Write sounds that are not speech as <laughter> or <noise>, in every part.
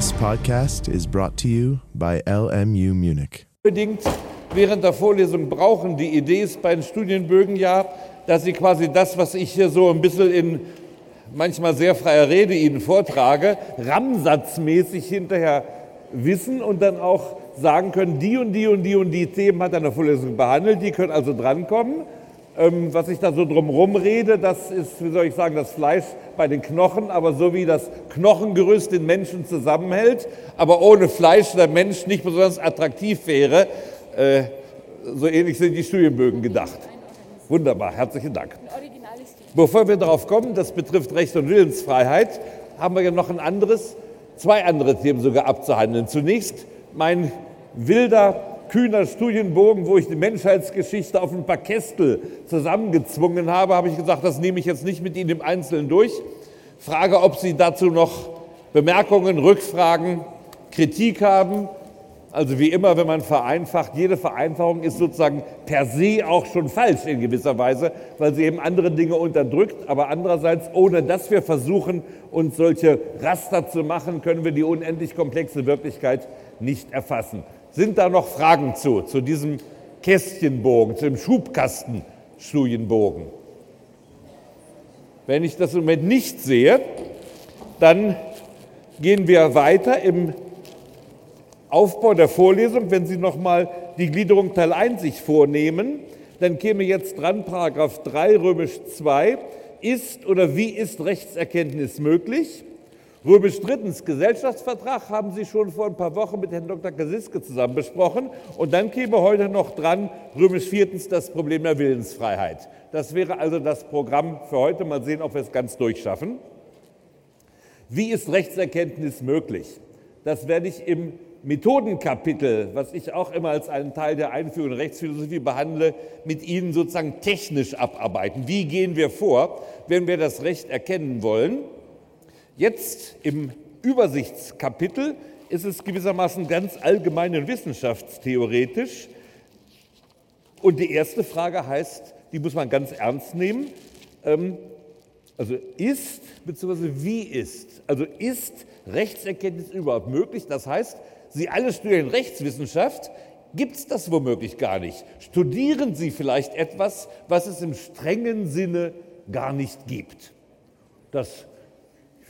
This podcast is brought to you by LMU Munich. Unbedingt während der Vorlesung brauchen. Die Idee ist bei den Studienbögen ja, dass Sie quasi das, was ich hier so ein bisschen in manchmal sehr freier Rede Ihnen vortrage, ramsatzmäßig hinterher wissen und dann auch sagen können, die und die und die und die Themen hat er in der Vorlesung behandelt, die können also drankommen. Ähm, was ich da so drumherum rede, das ist, wie soll ich sagen, das Fleisch bei den Knochen, aber so wie das Knochengerüst den Menschen zusammenhält, aber ohne Fleisch der Mensch nicht besonders attraktiv wäre, äh, so ähnlich sind die Studienbögen gedacht. Wunderbar, herzlichen Dank. Bevor wir darauf kommen, das betrifft Recht und Willensfreiheit, haben wir ja noch ein anderes, zwei andere Themen sogar abzuhandeln. Zunächst mein wilder kühner Studienbogen, wo ich die Menschheitsgeschichte auf ein paar Kästel zusammengezwungen habe, habe ich gesagt, das nehme ich jetzt nicht mit Ihnen im Einzelnen durch. Frage, ob Sie dazu noch Bemerkungen, Rückfragen, Kritik haben. Also wie immer, wenn man vereinfacht, jede Vereinfachung ist sozusagen per se auch schon falsch in gewisser Weise, weil sie eben andere Dinge unterdrückt. Aber andererseits, ohne dass wir versuchen, uns solche Raster zu machen, können wir die unendlich komplexe Wirklichkeit nicht erfassen. Sind da noch Fragen zu, zu diesem Kästchenbogen, zu dem Schubkastenstudienbogen? Wenn ich das im Moment nicht sehe, dann gehen wir weiter im Aufbau der Vorlesung. Wenn Sie noch mal die Gliederung Teil 1 sich vornehmen, dann käme jetzt dran Paragraph 3 römisch 2 ist oder wie ist Rechtserkenntnis möglich? Römisch drittens Gesellschaftsvertrag haben Sie schon vor ein paar Wochen mit Herrn Dr. Kasiske zusammen besprochen. Und dann käme heute noch dran Römisch viertens das Problem der Willensfreiheit. Das wäre also das Programm für heute. Mal sehen, ob wir es ganz durchschaffen. Wie ist Rechtserkenntnis möglich? Das werde ich im Methodenkapitel, was ich auch immer als einen Teil der Einführung in Rechtsphilosophie behandle, mit Ihnen sozusagen technisch abarbeiten. Wie gehen wir vor, wenn wir das Recht erkennen wollen? Jetzt im Übersichtskapitel ist es gewissermaßen ganz allgemein und wissenschaftstheoretisch. Und die erste Frage heißt, die muss man ganz ernst nehmen. Ähm, also ist bzw. wie ist? Also ist Rechtserkenntnis überhaupt möglich? Das heißt, Sie alle studieren Rechtswissenschaft, gibt es das womöglich gar nicht. Studieren Sie vielleicht etwas, was es im strengen Sinne gar nicht gibt. Das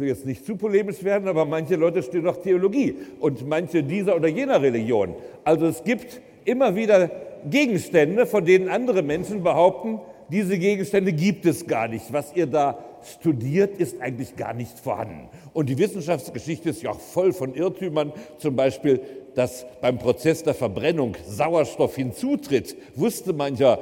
will jetzt nicht zu polemisch werden, aber manche Leute studieren auch Theologie und manche dieser oder jener Religion. Also es gibt immer wieder Gegenstände, von denen andere Menschen behaupten, diese Gegenstände gibt es gar nicht. Was ihr da studiert, ist eigentlich gar nicht vorhanden. Und die Wissenschaftsgeschichte ist ja auch voll von Irrtümern, zum Beispiel, dass beim Prozess der Verbrennung Sauerstoff hinzutritt, wusste mancher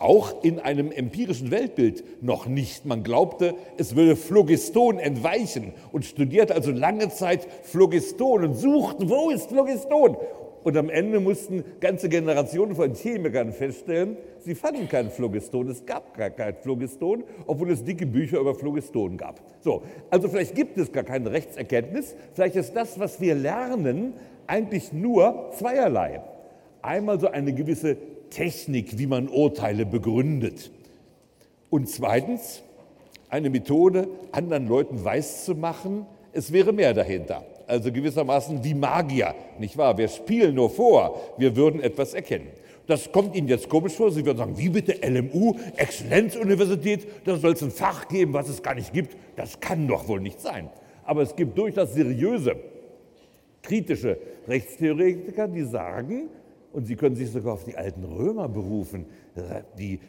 auch in einem empirischen Weltbild noch nicht. Man glaubte, es würde Phlogiston entweichen und studierte also lange Zeit Phlogiston und suchten, wo ist Phlogiston? Und am Ende mussten ganze Generationen von Chemikern feststellen, sie fanden kein Phlogiston, es gab gar kein Phlogiston, obwohl es dicke Bücher über Phlogiston gab. So, also vielleicht gibt es gar keine Rechtserkenntnis, vielleicht ist das, was wir lernen, eigentlich nur zweierlei. Einmal so eine gewisse Technik, wie man Urteile begründet. Und zweitens eine Methode, anderen Leuten weiszumachen, es wäre mehr dahinter. Also gewissermaßen wie Magier, nicht wahr? Wir spielen nur vor, wir würden etwas erkennen. Das kommt Ihnen jetzt komisch vor. Sie würden sagen, wie bitte LMU, Exzellenzuniversität, da soll es ein Fach geben, was es gar nicht gibt. Das kann doch wohl nicht sein. Aber es gibt durchaus seriöse, kritische Rechtstheoretiker, die sagen, und Sie können sich sogar auf die alten Römer berufen. Die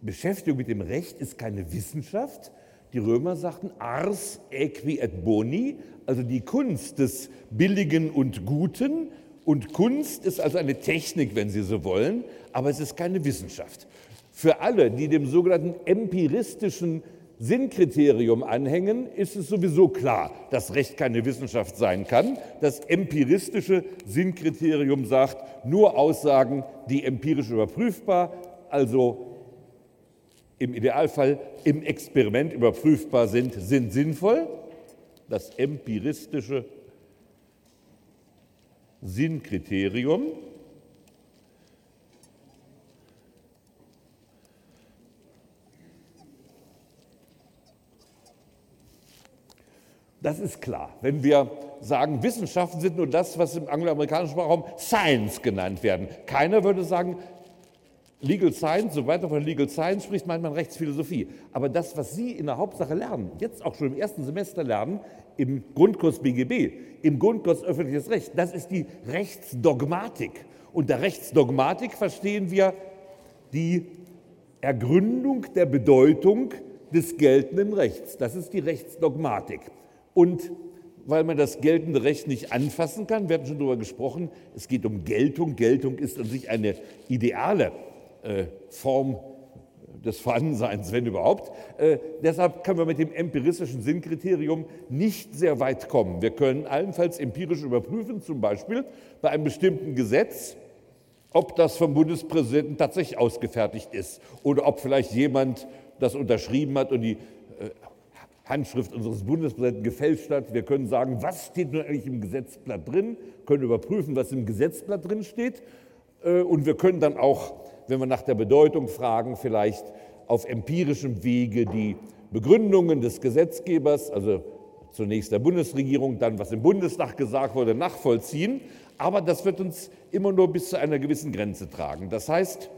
Beschäftigung mit dem Recht ist keine Wissenschaft. Die Römer sagten ars equi et boni, also die Kunst des Billigen und Guten. Und Kunst ist also eine Technik, wenn Sie so wollen, aber es ist keine Wissenschaft. Für alle, die dem sogenannten empiristischen Sinnkriterium anhängen, ist es sowieso klar, dass Recht keine Wissenschaft sein kann. Das empiristische Sinnkriterium sagt, nur Aussagen, die empirisch überprüfbar, also im Idealfall im Experiment überprüfbar sind, sind sinnvoll. Das empiristische Sinnkriterium Das ist klar. Wenn wir sagen, Wissenschaften sind nur das, was im angloamerikanischen Sprachraum Science genannt werden. Keiner würde sagen, Legal Science, sobald man von Legal Science spricht, meint man Rechtsphilosophie. Aber das, was Sie in der Hauptsache lernen, jetzt auch schon im ersten Semester lernen, im Grundkurs BGB, im Grundkurs öffentliches Recht, das ist die Rechtsdogmatik. Unter Rechtsdogmatik verstehen wir die Ergründung der Bedeutung des geltenden Rechts. Das ist die Rechtsdogmatik. Und weil man das geltende Recht nicht anfassen kann, wir hatten schon darüber gesprochen, es geht um Geltung. Geltung ist an sich eine ideale äh, Form des Vorhandenseins, wenn überhaupt. Äh, deshalb können wir mit dem empiristischen Sinnkriterium nicht sehr weit kommen. Wir können allenfalls empirisch überprüfen, zum Beispiel bei einem bestimmten Gesetz, ob das vom Bundespräsidenten tatsächlich ausgefertigt ist oder ob vielleicht jemand das unterschrieben hat und die äh, Handschrift unseres Bundespräsidenten gefälscht hat. Wir können sagen, was steht nun eigentlich im Gesetzblatt drin, können überprüfen, was im Gesetzblatt drin steht. Äh, und wir können dann auch, wenn wir nach der Bedeutung fragen, vielleicht auf empirischem Wege die Begründungen des Gesetzgebers, also zunächst der Bundesregierung, dann was im Bundestag gesagt wurde, nachvollziehen. Aber das wird uns immer nur bis zu einer gewissen Grenze tragen. Das heißt,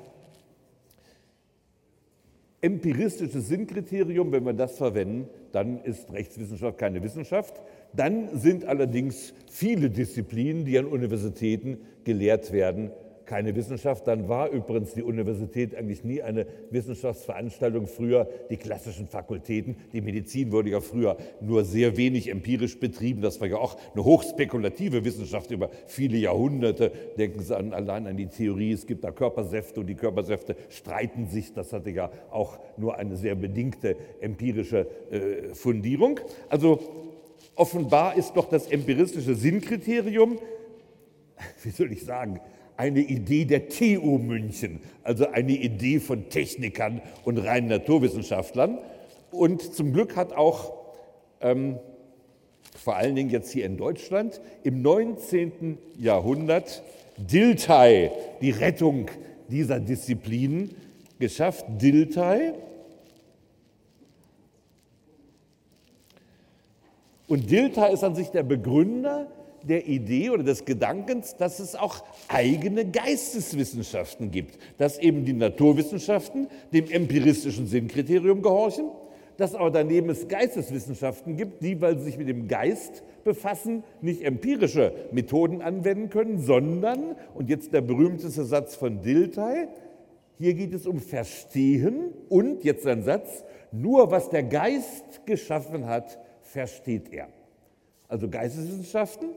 empiristisches Sinnkriterium, wenn wir das verwenden, dann ist Rechtswissenschaft keine Wissenschaft. Dann sind allerdings viele Disziplinen, die an Universitäten gelehrt werden, keine Wissenschaft. Dann war übrigens die Universität eigentlich nie eine Wissenschaftsveranstaltung. Früher die klassischen Fakultäten, die Medizin wurde ja früher nur sehr wenig empirisch betrieben. Das war ja auch eine hochspekulative Wissenschaft über viele Jahrhunderte. Denken Sie an, allein an die Theorie, es gibt da Körpersäfte und die Körpersäfte streiten sich. Das hatte ja auch nur eine sehr bedingte empirische äh, Fundierung. Also offenbar ist doch das empiristische Sinnkriterium, <laughs> wie soll ich sagen, eine Idee der TU München, also eine Idee von Technikern und reinen Naturwissenschaftlern. Und zum Glück hat auch ähm, vor allen Dingen jetzt hier in Deutschland im 19. Jahrhundert Dilthey die Rettung dieser Disziplinen geschafft. Dilthey Und Dilthey ist an sich der Begründer der Idee oder des Gedankens, dass es auch eigene Geisteswissenschaften gibt, dass eben die Naturwissenschaften dem empiristischen Sinnkriterium gehorchen, dass aber daneben es Geisteswissenschaften gibt, die, weil sie sich mit dem Geist befassen, nicht empirische Methoden anwenden können, sondern, und jetzt der berühmteste Satz von Dilthey, hier geht es um Verstehen und, jetzt ein Satz, nur was der Geist geschaffen hat, versteht er. Also Geisteswissenschaften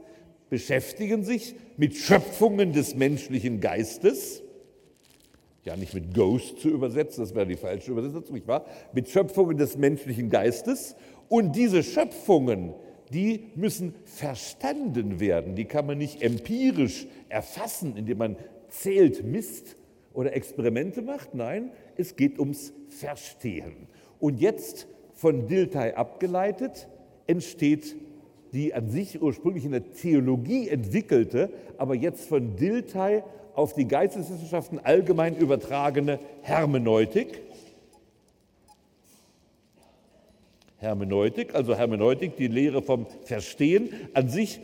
beschäftigen sich mit Schöpfungen des menschlichen Geistes, ja nicht mit Ghost zu übersetzen, das wäre die falsche Übersetzung, nicht wahr? Mit Schöpfungen des menschlichen Geistes. Und diese Schöpfungen, die müssen verstanden werden. Die kann man nicht empirisch erfassen, indem man zählt, misst oder Experimente macht. Nein, es geht ums Verstehen. Und jetzt von Dilthey abgeleitet entsteht die an sich ursprünglich in der Theologie entwickelte, aber jetzt von Dilthey auf die Geisteswissenschaften allgemein übertragene Hermeneutik. Hermeneutik, also Hermeneutik, die Lehre vom Verstehen. An sich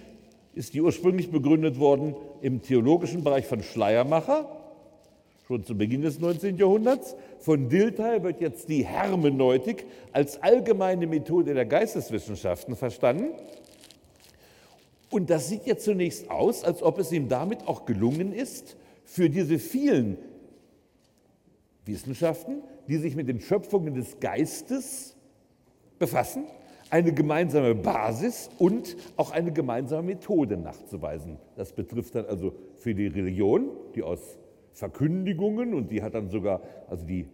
ist die ursprünglich begründet worden im theologischen Bereich von Schleiermacher, schon zu Beginn des 19. Jahrhunderts. Von Dilthey wird jetzt die Hermeneutik als allgemeine Methode der Geisteswissenschaften verstanden. Und das sieht ja zunächst aus, als ob es ihm damit auch gelungen ist, für diese vielen Wissenschaften, die sich mit den Schöpfungen des Geistes befassen, eine gemeinsame Basis und auch eine gemeinsame Methode nachzuweisen. Das betrifft dann also für die Religion, die aus Verkündigungen und die hat dann sogar, also die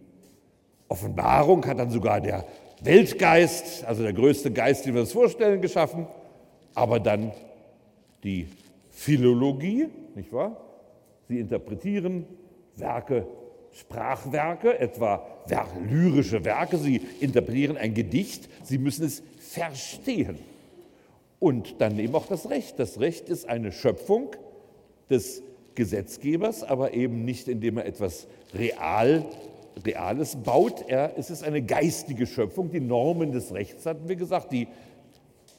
Offenbarung hat dann sogar der Weltgeist, also der größte Geist, den wir uns vorstellen, geschaffen, aber dann die Philologie, nicht wahr? Sie interpretieren Werke, Sprachwerke, etwa lyrische Werke, sie interpretieren ein Gedicht, sie müssen es verstehen. Und dann eben auch das Recht. Das Recht ist eine Schöpfung des Gesetzgebers, aber eben nicht, indem er etwas real, Reales baut. Er, es ist eine geistige Schöpfung. Die Normen des Rechts, hatten wir gesagt, die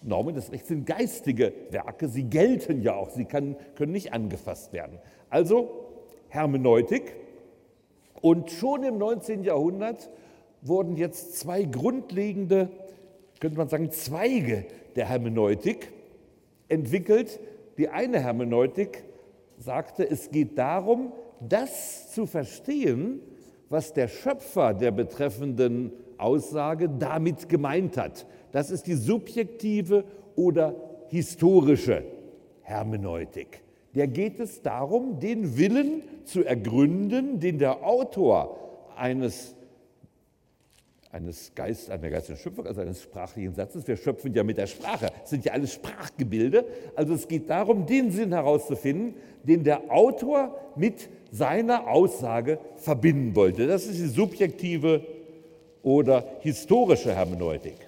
Normen des Rechts sind geistige Werke, sie gelten ja auch, sie kann, können nicht angefasst werden. Also Hermeneutik. Und schon im 19. Jahrhundert wurden jetzt zwei grundlegende, könnte man sagen, Zweige der Hermeneutik entwickelt. Die eine Hermeneutik sagte, es geht darum, das zu verstehen, was der Schöpfer der betreffenden Aussage damit gemeint hat. Das ist die subjektive oder historische Hermeneutik. Der geht es darum, den Willen zu ergründen, den der Autor eines eines Geist, einer geistigen Schöpfung, also eines sprachlichen Satzes. Wir schöpfen ja mit der Sprache, das sind ja alles Sprachgebilde. Also es geht darum, den Sinn herauszufinden, den der Autor mit seiner Aussage verbinden wollte. Das ist die subjektive oder historische Hermeneutik.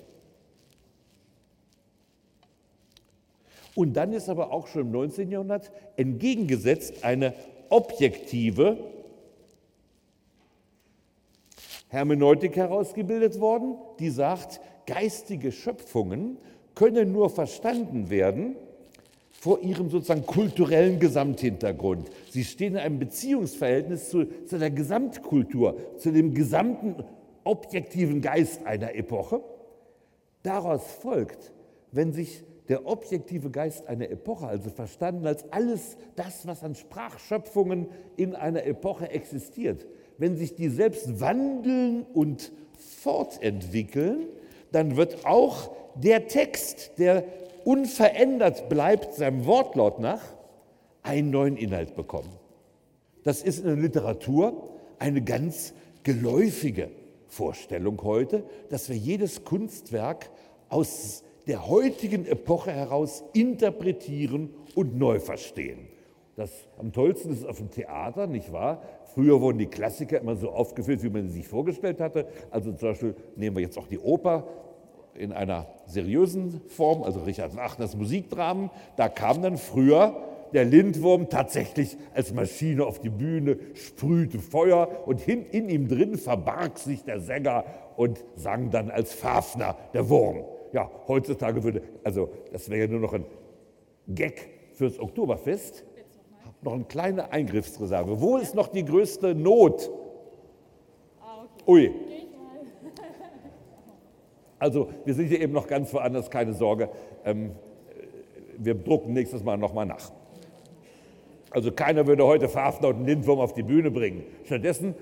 Und dann ist aber auch schon im 19. Jahrhundert entgegengesetzt eine objektive Hermeneutik herausgebildet worden, die sagt, geistige Schöpfungen können nur verstanden werden vor ihrem sozusagen kulturellen Gesamthintergrund. Sie stehen in einem Beziehungsverhältnis zu, zu der Gesamtkultur, zu dem gesamten objektiven Geist einer Epoche. Daraus folgt, wenn sich der objektive Geist einer Epoche, also verstanden als alles das, was an Sprachschöpfungen in einer Epoche existiert, wenn sich die selbst wandeln und fortentwickeln, dann wird auch der Text, der unverändert bleibt seinem Wortlaut nach, einen neuen Inhalt bekommen. Das ist in der Literatur eine ganz geläufige Vorstellung heute, dass wir jedes Kunstwerk aus der heutigen Epoche heraus interpretieren und neu verstehen. Das am tollsten ist auf dem Theater, nicht wahr? Früher wurden die Klassiker immer so aufgeführt, wie man sie sich vorgestellt hatte. Also zum Beispiel nehmen wir jetzt auch die Oper in einer seriösen Form, also Richard Wagners Musikdramen. Da kam dann früher der Lindwurm tatsächlich als Maschine auf die Bühne, sprühte Feuer und in, in ihm drin verbarg sich der Sänger und sang dann als Fafner, der Wurm. Ja, heutzutage würde, also das wäre ja nur noch ein Gag fürs Oktoberfest noch eine kleine Eingriffsreserve. Wo ist noch die größte Not? Ah, Ui. Also wir sind hier eben noch ganz woanders, keine Sorge. Ähm, wir drucken nächstes Mal nochmal nach. Also keiner würde heute Fafner und Lindwurm auf die Bühne bringen. Stattdessen,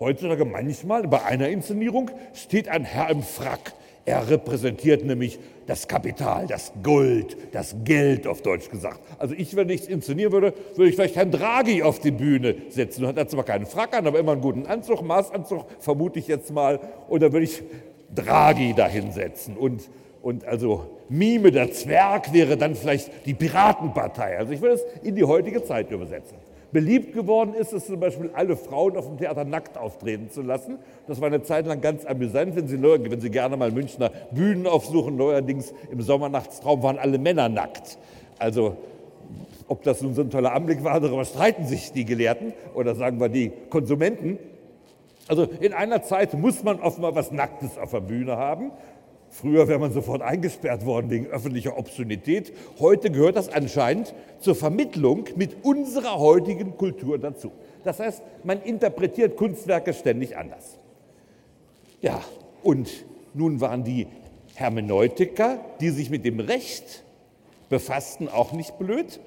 heutzutage manchmal bei einer Inszenierung, steht ein Herr im Frack er repräsentiert nämlich das Kapital, das Gold, das Geld auf Deutsch gesagt. Also ich, wenn ich es inszenieren würde, würde ich vielleicht Herrn Draghi auf die Bühne setzen. Er hat zwar keinen Frack an, aber immer einen guten Anzug, Maßanzug, vermute ich jetzt mal. Und dann würde ich Draghi dahinsetzen. Und, und also Mime, der Zwerg, wäre dann vielleicht die Piratenpartei. Also ich würde es in die heutige Zeit übersetzen. Beliebt geworden ist es zum Beispiel, alle Frauen auf dem Theater nackt auftreten zu lassen. Das war eine Zeit lang ganz amüsant, wenn Sie, wenn Sie gerne mal Münchner Bühnen aufsuchen. Neuerdings im Sommernachtstraum waren alle Männer nackt. Also ob das nun so ein toller Anblick war, darüber streiten sich die Gelehrten oder sagen wir die Konsumenten. Also in einer Zeit muss man offenbar was Nacktes auf der Bühne haben. Früher wäre man sofort eingesperrt worden wegen öffentlicher Obszönität. Heute gehört das anscheinend zur Vermittlung mit unserer heutigen Kultur dazu. Das heißt, man interpretiert Kunstwerke ständig anders. Ja, und nun waren die Hermeneutiker, die sich mit dem Recht befassten, auch nicht blöd.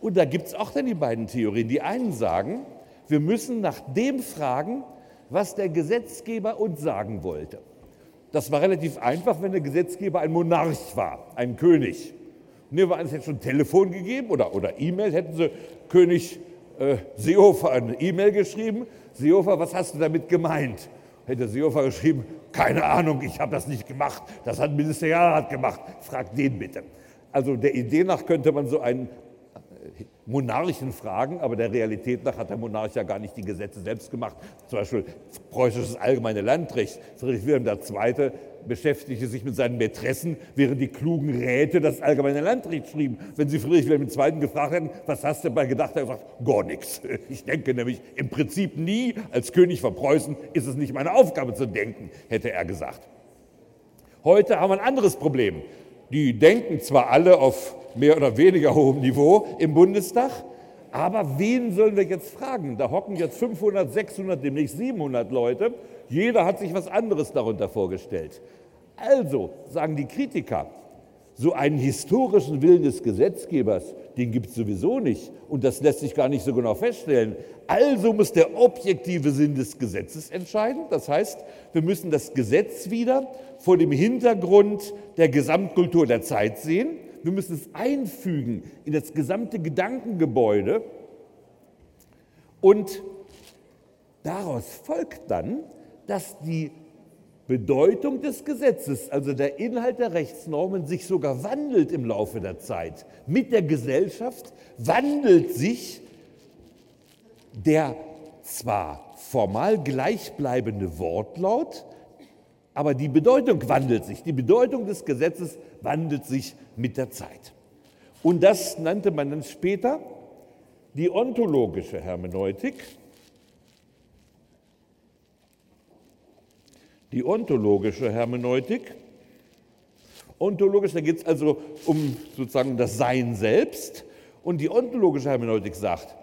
Und da gibt es auch dann die beiden Theorien. Die einen sagen, wir müssen nach dem fragen, was der Gesetzgeber uns sagen wollte. Das war relativ einfach, wenn der Gesetzgeber ein Monarch war, ein König. Nehmen wir an, es hätte schon Telefon gegeben oder, oder E-Mail, hätten sie König äh, Seehofer eine E-Mail geschrieben. Seehofer, was hast du damit gemeint? Hätte Seehofer geschrieben, keine Ahnung, ich habe das nicht gemacht, das hat Ministerialrat gemacht, frag den bitte. Also der Idee nach könnte man so einen Monarchen fragen, aber der Realität nach hat der Monarch ja gar nicht die Gesetze selbst gemacht. Zum Beispiel preußisches allgemeine Landrecht. Friedrich Wilhelm II. beschäftigte sich mit seinen Mätressen, während die klugen Räte das allgemeine Landrecht schrieben. Wenn Sie Friedrich Wilhelm II. gefragt hätten, was hast du dabei gedacht, er gesagt, gar nichts. <laughs> Ich denke nämlich im Prinzip nie, als König von Preußen ist es nicht meine Aufgabe zu denken, hätte er gesagt. Heute haben wir ein anderes Problem. Die denken zwar alle auf mehr oder weniger hohem Niveau im Bundestag, aber wen sollen wir jetzt fragen? Da hocken jetzt 500, 600, demnächst 700 Leute. Jeder hat sich was anderes darunter vorgestellt. Also, sagen die Kritiker, so einen historischen Willen des Gesetzgebers, den gibt es sowieso nicht. Und das lässt sich gar nicht so genau feststellen. Also muss der objektive Sinn des Gesetzes entscheiden. Das heißt, wir müssen das Gesetz wieder vor dem Hintergrund der Gesamtkultur der Zeit sehen. Wir müssen es einfügen in das gesamte Gedankengebäude. Und daraus folgt dann, dass die Bedeutung des Gesetzes, also der Inhalt der Rechtsnormen, sich sogar wandelt im Laufe der Zeit. Mit der Gesellschaft wandelt sich der zwar formal gleichbleibende Wortlaut, aber die Bedeutung wandelt sich. Die Bedeutung des Gesetzes wandelt sich mit der Zeit. Und das nannte man dann später die ontologische Hermeneutik. die ontologische Hermeneutik. Ontologisch, da geht es also um sozusagen das Sein selbst. Und die ontologische Hermeneutik sagt,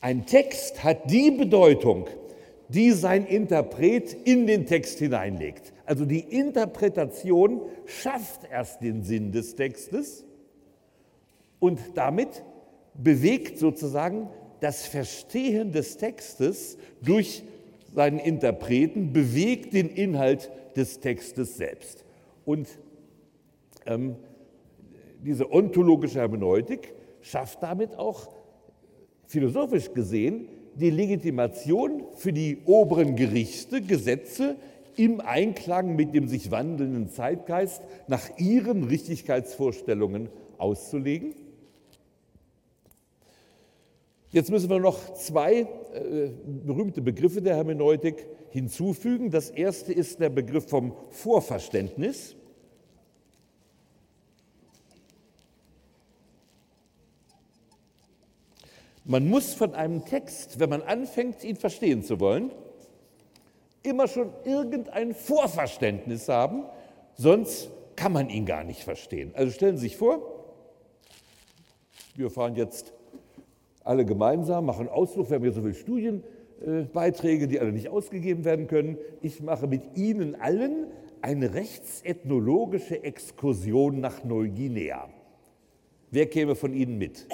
ein Text hat die Bedeutung, die sein Interpret in den Text hineinlegt. Also die Interpretation schafft erst den Sinn des Textes und damit bewegt sozusagen das Verstehen des Textes durch seinen Interpreten, bewegt den Inhalt des Textes selbst. Und ähm, diese ontologische Hermeneutik schafft damit auch philosophisch gesehen die Legitimation für die oberen Gerichte, Gesetze im Einklang mit dem sich wandelnden Zeitgeist nach ihren Richtigkeitsvorstellungen auszulegen. Jetzt müssen wir noch zwei äh, berühmte Begriffe der Hermeneutik hinzufügen. Das erste ist der Begriff vom Vorverständnis. Man muss von einem Text, wenn man anfängt, ihn verstehen zu wollen, immer schon irgendein Vorverständnis haben, sonst kann man ihn gar nicht verstehen. Also stellen Sie sich vor, wir fahren jetzt alle gemeinsam, machen Ausflug, wir haben hier so viele Studienbeiträge, die alle nicht ausgegeben werden können. Ich mache mit Ihnen allen eine rechtsethnologische Exkursion nach Neuguinea. Wer käme von Ihnen mit?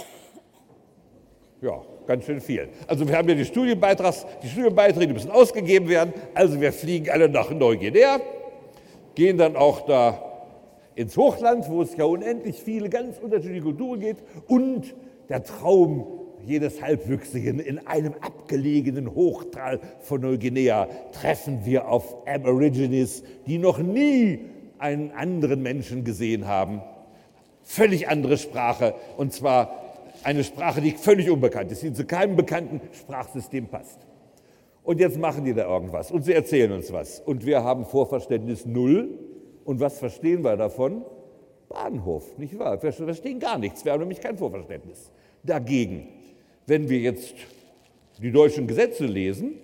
Ja, ganz schön viel. Also wir haben ja die Studienbeitrags, die Studienbeiträge, die müssen ausgegeben werden. Also wir fliegen alle nach Neuguinea, gehen dann auch da ins Hochland, wo es ja unendlich viele ganz unterschiedliche Kulturen geht und der Traum jedes Halbwüchsigen in einem abgelegenen Hochtal von Neuguinea treffen wir auf Aborigines, die noch nie einen anderen Menschen gesehen haben. Völlig andere Sprache und zwar eine Sprache, die völlig unbekannt ist, die zu keinem bekannten Sprachsystem passt. Und jetzt machen die da irgendwas und sie erzählen uns was. Und wir haben Vorverständnis null. Und was verstehen wir davon? Bahnhof, nicht wahr? Wir verstehen gar nichts. Wir haben nämlich kein Vorverständnis. Dagegen wenn wir jetzt die deutschen Gesetze lesen,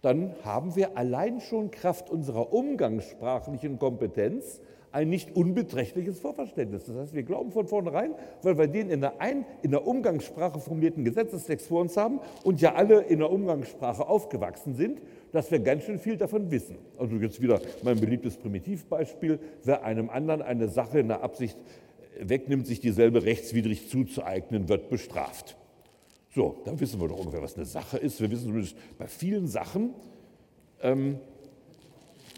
dann haben wir allein schon Kraft unserer umgangssprachlichen Kompetenz ein nicht unbeträchtliches Vorverständnis. Das heißt, wir glauben von vornherein, weil wir den in der, ein, in der Umgangssprache formulierten Gesetzestext vor uns haben und ja alle in der Umgangssprache aufgewachsen sind, dass wir ganz schön viel davon wissen. Also jetzt wieder mein beliebtes Primitivbeispiel, wer einem anderen eine Sache in der Absicht wegnimmt, sich dieselbe rechtswidrig zuzueignen, wird bestraft. So, dann wissen wir doch ungefähr, was eine Sache ist. Wir wissen zumindest bei vielen Sachen, ähm,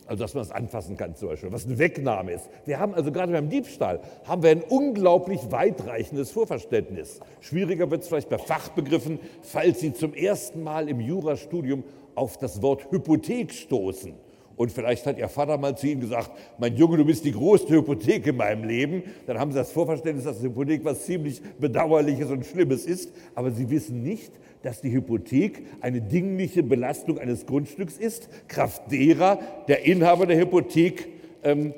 also dass man es anfassen kann zum Beispiel, was eine Wegnahme ist. Wir haben also gerade beim Diebstahl, haben wir ein unglaublich weitreichendes Vorverständnis. Schwieriger wird es vielleicht bei Fachbegriffen, falls Sie zum ersten Mal im Jurastudium auf das Wort Hypothek stoßen. Und vielleicht hat Ihr Vater mal zu Ihnen gesagt, mein Junge, du bist die größte Hypothek in meinem Leben. Dann haben Sie das Vorverständnis, dass die Hypothek was ziemlich Bedauerliches und Schlimmes ist. Aber Sie wissen nicht, dass die Hypothek eine dingliche Belastung eines Grundstücks ist, kraft derer der Inhaber der Hypothek ähm,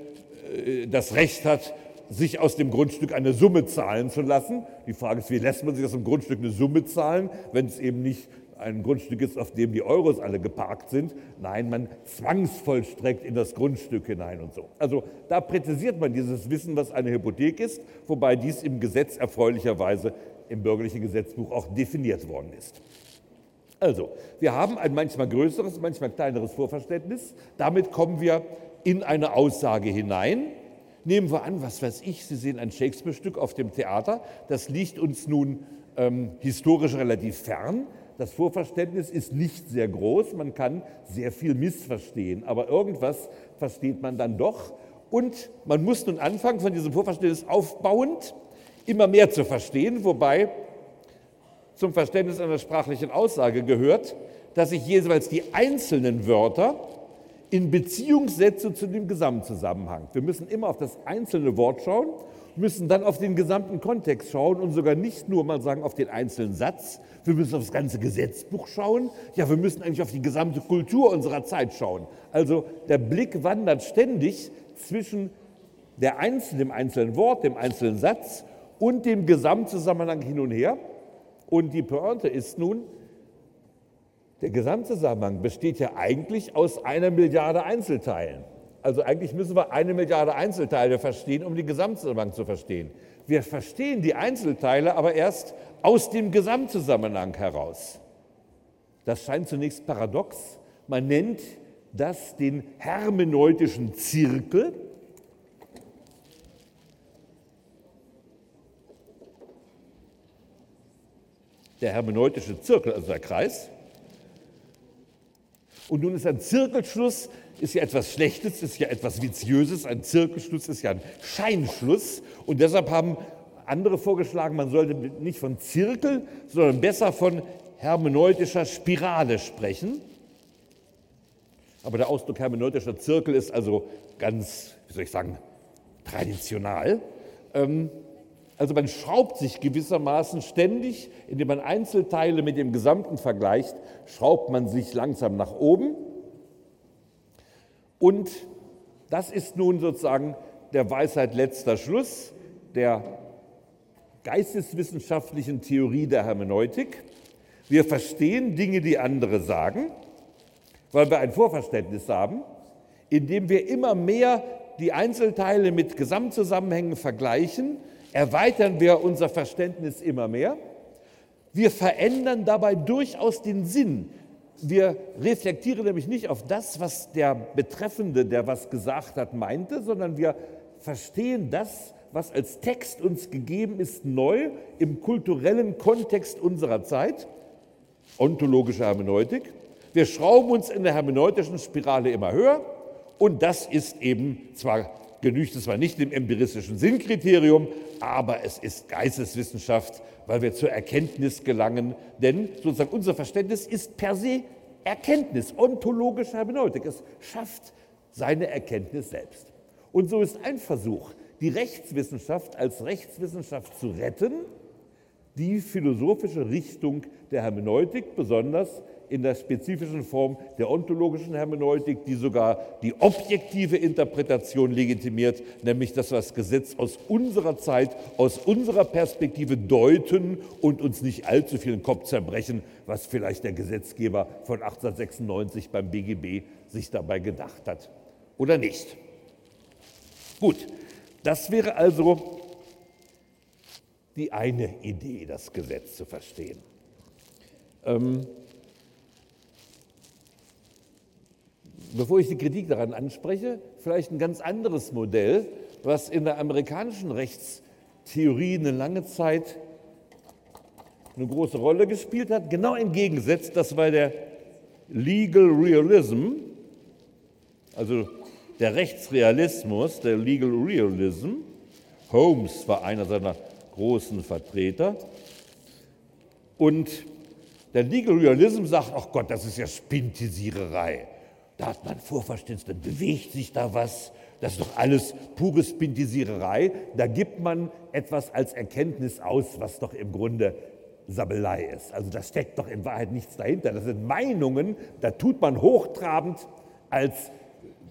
äh, das Recht hat, sich aus dem Grundstück eine Summe zahlen zu lassen. Die Frage ist, wie lässt man sich aus dem Grundstück eine Summe zahlen, wenn es eben nicht ein Grundstück ist, auf dem die Euros alle geparkt sind. Nein, man zwangsvollstreckt in das Grundstück hinein und so. Also da präzisiert man dieses Wissen, was eine Hypothek ist, wobei dies im Gesetz erfreulicherweise im bürgerlichen Gesetzbuch auch definiert worden ist. Also, wir haben ein manchmal größeres, manchmal kleineres Vorverständnis. Damit kommen wir in eine Aussage hinein. Nehmen wir an, was weiß ich, Sie sehen ein Shakespeare-Stück auf dem Theater. Das liegt uns nun ähm, historisch relativ fern. Das Vorverständnis ist nicht sehr groß, man kann sehr viel missverstehen, aber irgendwas versteht man dann doch. Und man muss nun anfangen, von diesem Vorverständnis aufbauend immer mehr zu verstehen, wobei zum Verständnis einer sprachlichen Aussage gehört, dass ich jeweils die einzelnen Wörter in Beziehung setze zu dem Gesamtzusammenhang. Wir müssen immer auf das einzelne Wort schauen, müssen dann auf den gesamten Kontext schauen und sogar nicht nur mal sagen auf den einzelnen Satz. Wir müssen auf das ganze Gesetzbuch schauen. Ja, wir müssen eigentlich auf die gesamte Kultur unserer Zeit schauen. Also der Blick wandert ständig zwischen der einzelnen, dem einzelnen Wort, dem einzelnen Satz und dem Gesamtzusammenhang hin und her. Und die Pointe ist nun, der Gesamtzusammenhang besteht ja eigentlich aus einer Milliarde Einzelteilen. Also eigentlich müssen wir eine Milliarde Einzelteile verstehen, um den Gesamtzusammenhang zu verstehen. Wir verstehen die Einzelteile aber erst aus dem Gesamtzusammenhang heraus. Das scheint zunächst paradox. Man nennt das den hermeneutischen Zirkel. Der hermeneutische Zirkel, also der Kreis. Und nun ist ein Zirkelschluss ist ja etwas Schlechtes, ist ja etwas Viziöses. Ein Zirkelschluss ist ja ein Scheinschluss. Und deshalb haben andere vorgeschlagen, man sollte nicht von Zirkel, sondern besser von hermeneutischer Spirale sprechen. Aber der Ausdruck hermeneutischer Zirkel ist also ganz, wie soll ich sagen, traditional. Ähm, also man schraubt sich gewissermaßen ständig, indem man Einzelteile mit dem Gesamten vergleicht, schraubt man sich langsam nach oben. Und das ist nun sozusagen der Weisheit letzter Schluss der geisteswissenschaftlichen Theorie der Hermeneutik. Wir verstehen Dinge, die andere sagen, weil wir ein Vorverständnis haben, indem wir immer mehr die Einzelteile mit Gesamtzusammenhängen vergleichen, erweitern wir unser Verständnis immer mehr. Wir verändern dabei durchaus den Sinn. Wir reflektieren nämlich nicht auf das, was der Betreffende, der was gesagt hat, meinte, sondern wir verstehen das, was als Text uns gegeben ist, neu im kulturellen Kontext unserer Zeit, ontologische Hermeneutik. Wir schrauben uns in der hermeneutischen Spirale immer höher und das ist eben zwar genügt es zwar nicht dem empiristischen Sinnkriterium, aber es ist Geisteswissenschaft, weil wir zur Erkenntnis gelangen, denn sozusagen unser Verständnis ist per se Erkenntnis, ontologische Hermeneutik. Es schafft seine Erkenntnis selbst. Und so ist ein Versuch, die Rechtswissenschaft als Rechtswissenschaft zu retten, die philosophische Richtung der Hermeneutik, besonders in der spezifischen Form der ontologischen Hermeneutik, die sogar die objektive Interpretation legitimiert, nämlich dass wir das Gesetz aus unserer Zeit, aus unserer Perspektive deuten und uns nicht allzu viel den Kopf zerbrechen, was vielleicht der Gesetzgeber von 1896 beim BGB sich dabei gedacht hat oder nicht. Gut, das wäre also die eine Idee, das Gesetz zu verstehen. Ähm, bevor ich die Kritik daran anspreche, vielleicht ein ganz anderes Modell, was in der amerikanischen Rechtstheorie eine lange Zeit eine große Rolle gespielt hat. Genau entgegensetzt, das war der Legal Realism, also der Rechtsrealismus, der Legal Realism. Holmes war einer seiner großen Vertreter. Und der Legal Realism sagt, ach Gott, das ist ja Spintisiererei da hat man Vorverständnis, dann bewegt sich da was. Das ist doch alles pure Spintisiererei. Da gibt man etwas als Erkenntnis aus, was doch im Grunde Sabelei ist. Also da steckt doch in Wahrheit nichts dahinter. Das sind Meinungen, da tut man hochtrabend, als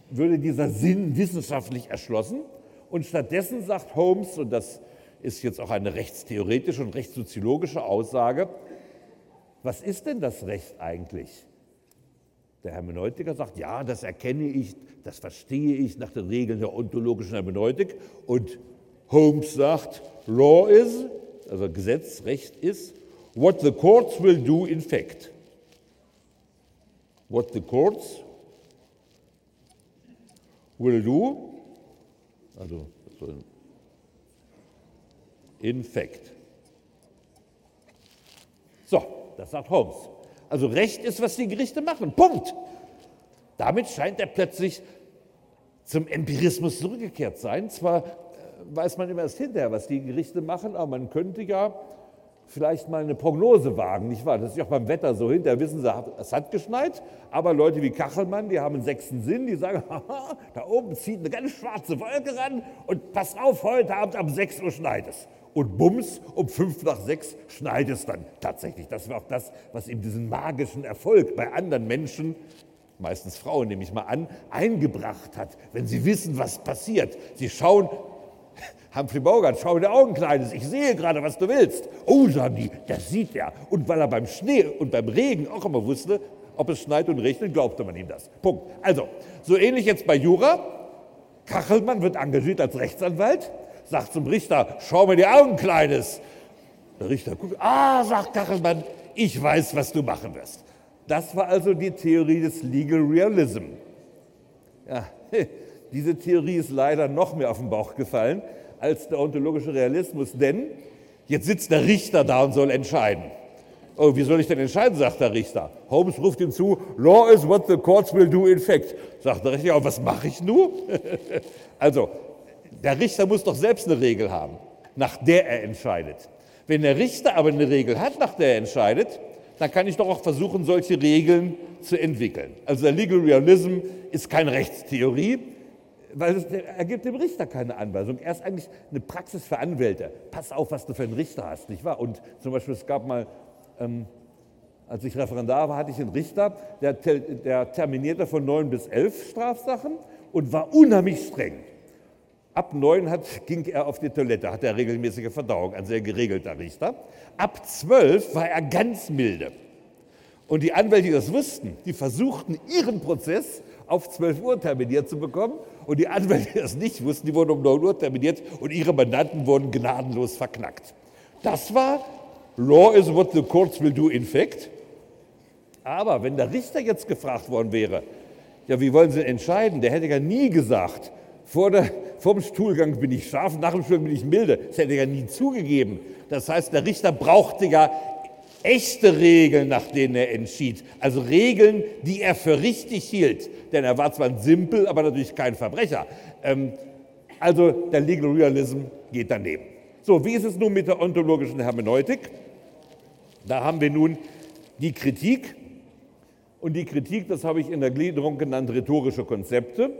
würde dieser Sinn wissenschaftlich erschlossen. Und stattdessen sagt Holmes, und das ist jetzt auch eine rechtstheoretische und rechtssoziologische Aussage, was ist denn das Recht eigentlich? Der Hermeneutiker sagt, ja, das erkenne ich, das verstehe ich nach den Regeln der ontologischen Hermeneutik. Und Holmes sagt, Law is, also Gesetz, Recht ist, what the courts will do in fact. What the courts will do, also in fact. So, das sagt Holmes. Also Recht ist, was die Gerichte machen. Punkt. Damit scheint er plötzlich zum Empirismus zurückgekehrt sein. Zwar äh, weiß man immer erst hinterher, was die Gerichte machen, aber man könnte ja vielleicht mal eine Prognose wagen, nicht wahr? Das ist ja auch beim Wetter so. Hinterher wissen sie, es hat geschneit, aber Leute wie Kachelmann, die haben einen sechsten Sinn, die sagen, <laughs> haha, da oben zieht eine ganz schwarze Wolke ran und pass auf, heute Abend um 6 Uhr schneit es. Und bums, um fünf nach sechs schneit es dann tatsächlich. Das war auch das, was ihm diesen magischen Erfolg bei anderen Menschen meistens Frauen nehme ich mal an, eingebracht hat, wenn sie wissen, was passiert. Sie schauen, Humphrey Bogart, schau in die Augen, Kleines, ich sehe gerade, was du willst. Oh, sagen das sieht er. Und weil er beim Schnee und beim Regen auch immer wusste, ob es schneit und regnet, glaubte man ihm das. Punkt. Also, so ähnlich jetzt bei Jura. Kachelmann wird engagiert als Rechtsanwalt, sagt zum Richter, schau mir die Augen, Kleines. Der Richter guckt, ah, sagt Kachelmann, ich weiß, was du machen wirst. Das war also die Theorie des Legal Realism. Ja, <laughs> diese Theorie ist leider noch mehr auf den Bauch gefallen als der ontologische Realismus, denn jetzt sitzt der Richter da und soll entscheiden. Oh, wie soll ich denn entscheiden, sagt der Richter. Holmes ruft ihm zu, Law is what the courts will do in fact. Sagt der Richter, ja, was mache ich nun? <laughs> also, der Richter muss doch selbst eine Regel haben, nach der er entscheidet. Wenn der Richter aber eine Regel hat, nach der er entscheidet, dann kann ich doch auch versuchen, solche Regeln zu entwickeln. Also der Legal Realism ist keine Rechtstheorie, weil es ergibt dem Richter keine Anweisung. Er ist eigentlich eine Praxis für Anwälte. Pass auf, was du für einen Richter hast, nicht wahr? Und zum Beispiel, es gab mal, ähm, als ich Referendar war, hatte ich einen Richter, der, der terminierte von neun bis elf Strafsachen und war unheimlich streng. Ab neun hat, ging er auf die Toilette, hat er regelmäßige Verdauung, ein sehr geregelter Richter. Ab zwölf war er ganz milde. Und die Anwälte, die das wussten, die versuchten, ihren Prozess auf 12 Uhr terminiert zu bekommen. Und die Anwälte, die das nicht wussten, die wurden um 9 Uhr terminiert und ihre Mandanten wurden gnadenlos verknackt. Das war Law is what the courts will do in fact. Aber wenn der Richter jetzt gefragt worden wäre, ja, wie wollen Sie entscheiden? Der hätte ja nie gesagt, vor, der, vor dem Stuhlgang bin ich scharf, nach dem Stuhlgang bin ich milde. Das hätte er ja nie zugegeben. Das heißt, der Richter brauchte ja echte Regeln, nach denen er entschied. Also Regeln, die er für richtig hielt. Denn er war zwar ein Simpel, aber natürlich kein Verbrecher. Ähm, also der Legal Realism geht daneben. So, wie ist es nun mit der ontologischen Hermeneutik? Da haben wir nun die Kritik. Und die Kritik, das habe ich in der Gliederung genannt, rhetorische Konzepte,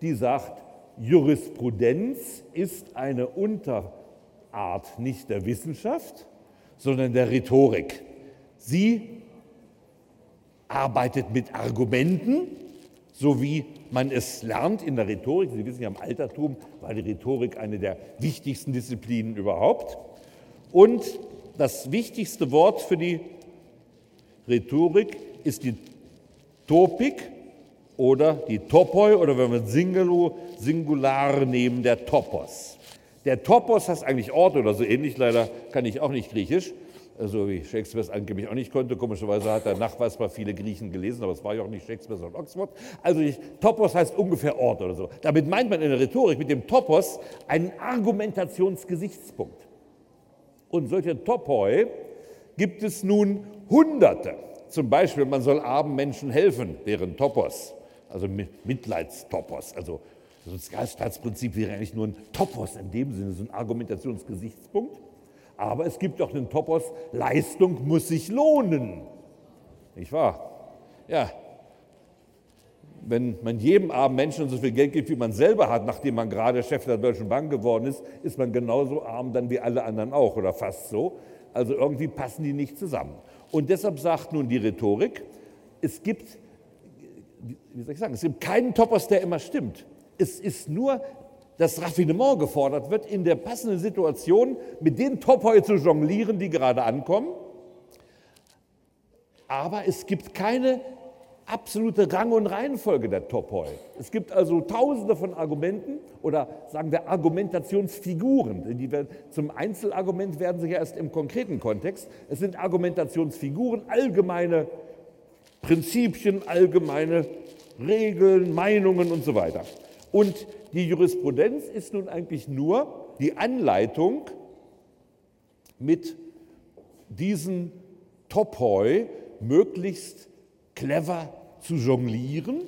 die sagt, Jurisprudenz ist eine Unterart nicht der Wissenschaft, sondern der Rhetorik. Sie arbeitet mit Argumenten, so wie man es lernt in der Rhetorik. Sie wissen ja, im Altertum war die Rhetorik eine der wichtigsten Disziplinen überhaupt. Und das wichtigste Wort für die Rhetorik ist die Topik oder die Topoi oder wenn wir Singular nehmen, der Topos. Der Topos heißt eigentlich Ort oder so ähnlich, leider kann ich auch nicht Griechisch, so wie Shakespeare es angeblich auch nicht konnte. Komischerweise hat er nachweisbar viele Griechen gelesen, aber es war ja auch nicht Shakespeare, sondern Oxford. Also Topos heißt ungefähr Ort oder so. Damit meint man in der Rhetorik mit dem Topos einen Argumentationsgesichtspunkt. Und solche Topoi gibt es nun Hunderte. Zum Beispiel, man soll armen Menschen helfen, deren Topos also Mitleidstopos. Also das Sozialstaatsprinzip wäre eigentlich nur ein Topos in dem Sinne, so ein Argumentationsgesichtspunkt. Aber es gibt auch den Topos, Leistung muss sich lohnen. Nicht wahr? Ja. Wenn man jedem armen Menschen so viel Geld gibt, wie man selber hat, nachdem man gerade Chef der Deutschen Bank geworden ist, ist man genauso arm dann wie alle anderen auch oder fast so. Also irgendwie passen die nicht zusammen. Und deshalb sagt nun die Rhetorik, es gibt wie soll ich sagen, es gibt keinen Topos, der immer stimmt. Es ist nur das Raffinement gefordert wird, in der passenden Situation mit den Topoi zu jonglieren, die gerade ankommen. Aber es gibt keine absolute Rang- und Reihenfolge der Topoi. Es gibt also tausende von Argumenten oder sagen wir Argumentationsfiguren. Die werden, zum Einzelargument werden sie ja erst im konkreten Kontext. Es sind Argumentationsfiguren, allgemeine Prinzipien, allgemeine Regeln, Meinungen und so weiter. Und die Jurisprudenz ist nun eigentlich nur die Anleitung, mit diesen Topoi möglichst clever zu jonglieren.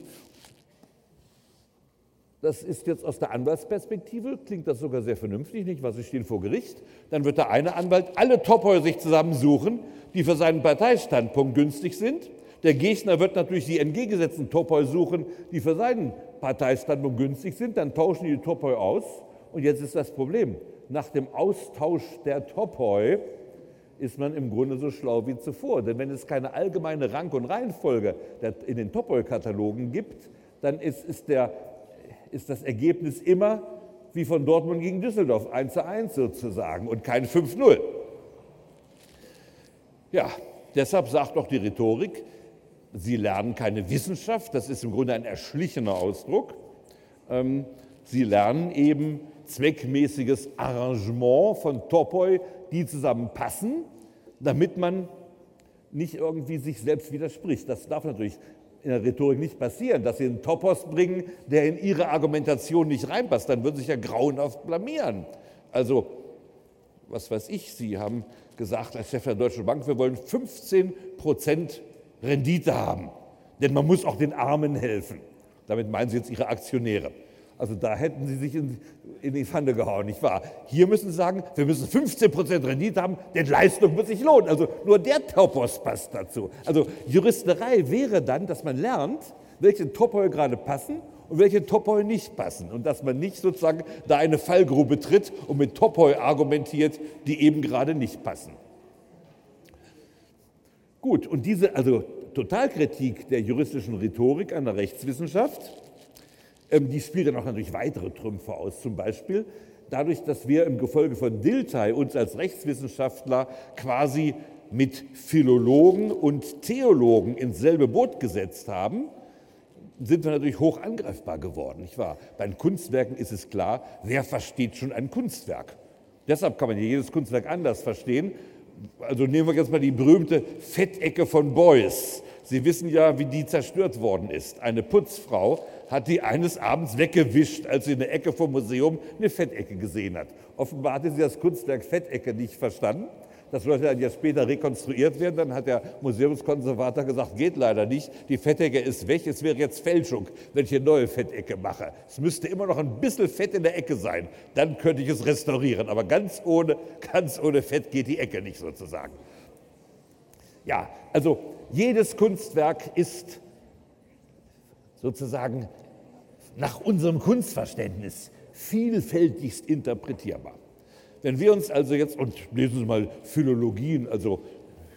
Das ist jetzt aus der Anwaltsperspektive, klingt das sogar sehr vernünftig, nicht? Was, sie stehen vor Gericht. Dann wird der eine Anwalt alle Topoi sich zusammensuchen, die für seinen Parteistandpunkt günstig sind. Der Gegner wird natürlich die entgegengesetzten Topoi suchen, die für seinen Parteistandpunkt günstig sind. Dann tauschen die Topoi aus. Und jetzt ist das Problem. Nach dem Austausch der Topoi ist man im Grunde so schlau wie zuvor. Denn wenn es keine allgemeine Rang- und Reihenfolge in den Topoi-Katalogen gibt, dann ist, ist, der, ist das Ergebnis immer wie von Dortmund gegen Düsseldorf, 1 zu 1 sozusagen und kein 5-0. Ja, deshalb sagt doch die Rhetorik, Sie lernen keine Wissenschaft, das ist im Grunde ein erschlichener Ausdruck. Ähm, Sie lernen eben zweckmäßiges Arrangement von Topoi, die zusammenpassen, damit man nicht irgendwie sich selbst widerspricht. Das darf natürlich in der Rhetorik nicht passieren, dass Sie einen Topos bringen, der in Ihre Argumentation nicht reinpasst. Dann würden Sie sich ja grauenhaft blamieren. Also, was weiß ich, Sie haben gesagt als Chef der Deutschen Bank, wir wollen 15 Prozent Rendite haben. Denn man muss auch den Armen helfen. Damit meinen Sie jetzt Ihre Aktionäre. Also da hätten Sie sich in, in die Pfanne gehauen, nicht wahr? Hier müssen Sie sagen, wir müssen 15 Prozent Rendite haben, denn Leistung muss sich lohnen. Also nur der Topos passt dazu. Also Juristerei wäre dann, dass man lernt, welche Topoi gerade passen und welche Topoi nicht passen. Und dass man nicht sozusagen da eine Fallgrube tritt und mit Topoi argumentiert, die eben gerade nicht passen. Gut, und diese also Totalkritik der juristischen Rhetorik an der Rechtswissenschaft, ähm, die spielt dann auch natürlich weitere Trümpfe aus. Zum Beispiel dadurch, dass wir im Gefolge von Dilthey uns als Rechtswissenschaftler quasi mit Philologen und Theologen ins selbe Boot gesetzt haben, sind wir natürlich hoch angreifbar geworden, nicht wahr? Bei den Kunstwerken ist es klar, wer versteht schon ein Kunstwerk? Deshalb kann man jedes Kunstwerk anders verstehen. Also nehmen wir jetzt mal die berühmte Fettecke von Beuys. Sie wissen ja, wie die zerstört worden ist. Eine Putzfrau hat die eines Abends weggewischt, als sie in der Ecke vom Museum eine Fettecke gesehen hat. Offenbar hatte sie das Kunstwerk Fettecke nicht verstanden. Das sollte dann ja später rekonstruiert werden. Dann hat der Museumskonservator gesagt, geht leider nicht. Die Fettecke ist weg. Es wäre jetzt Fälschung, wenn ich eine neue Fettecke mache. Es müsste immer noch ein bisschen Fett in der Ecke sein. Dann könnte ich es restaurieren. Aber ganz ohne, ganz ohne Fett geht die Ecke nicht sozusagen. Ja, also jedes Kunstwerk ist sozusagen nach unserem Kunstverständnis vielfältigst interpretierbar. Wenn wir uns also jetzt, und lesen Sie mal Philologien, also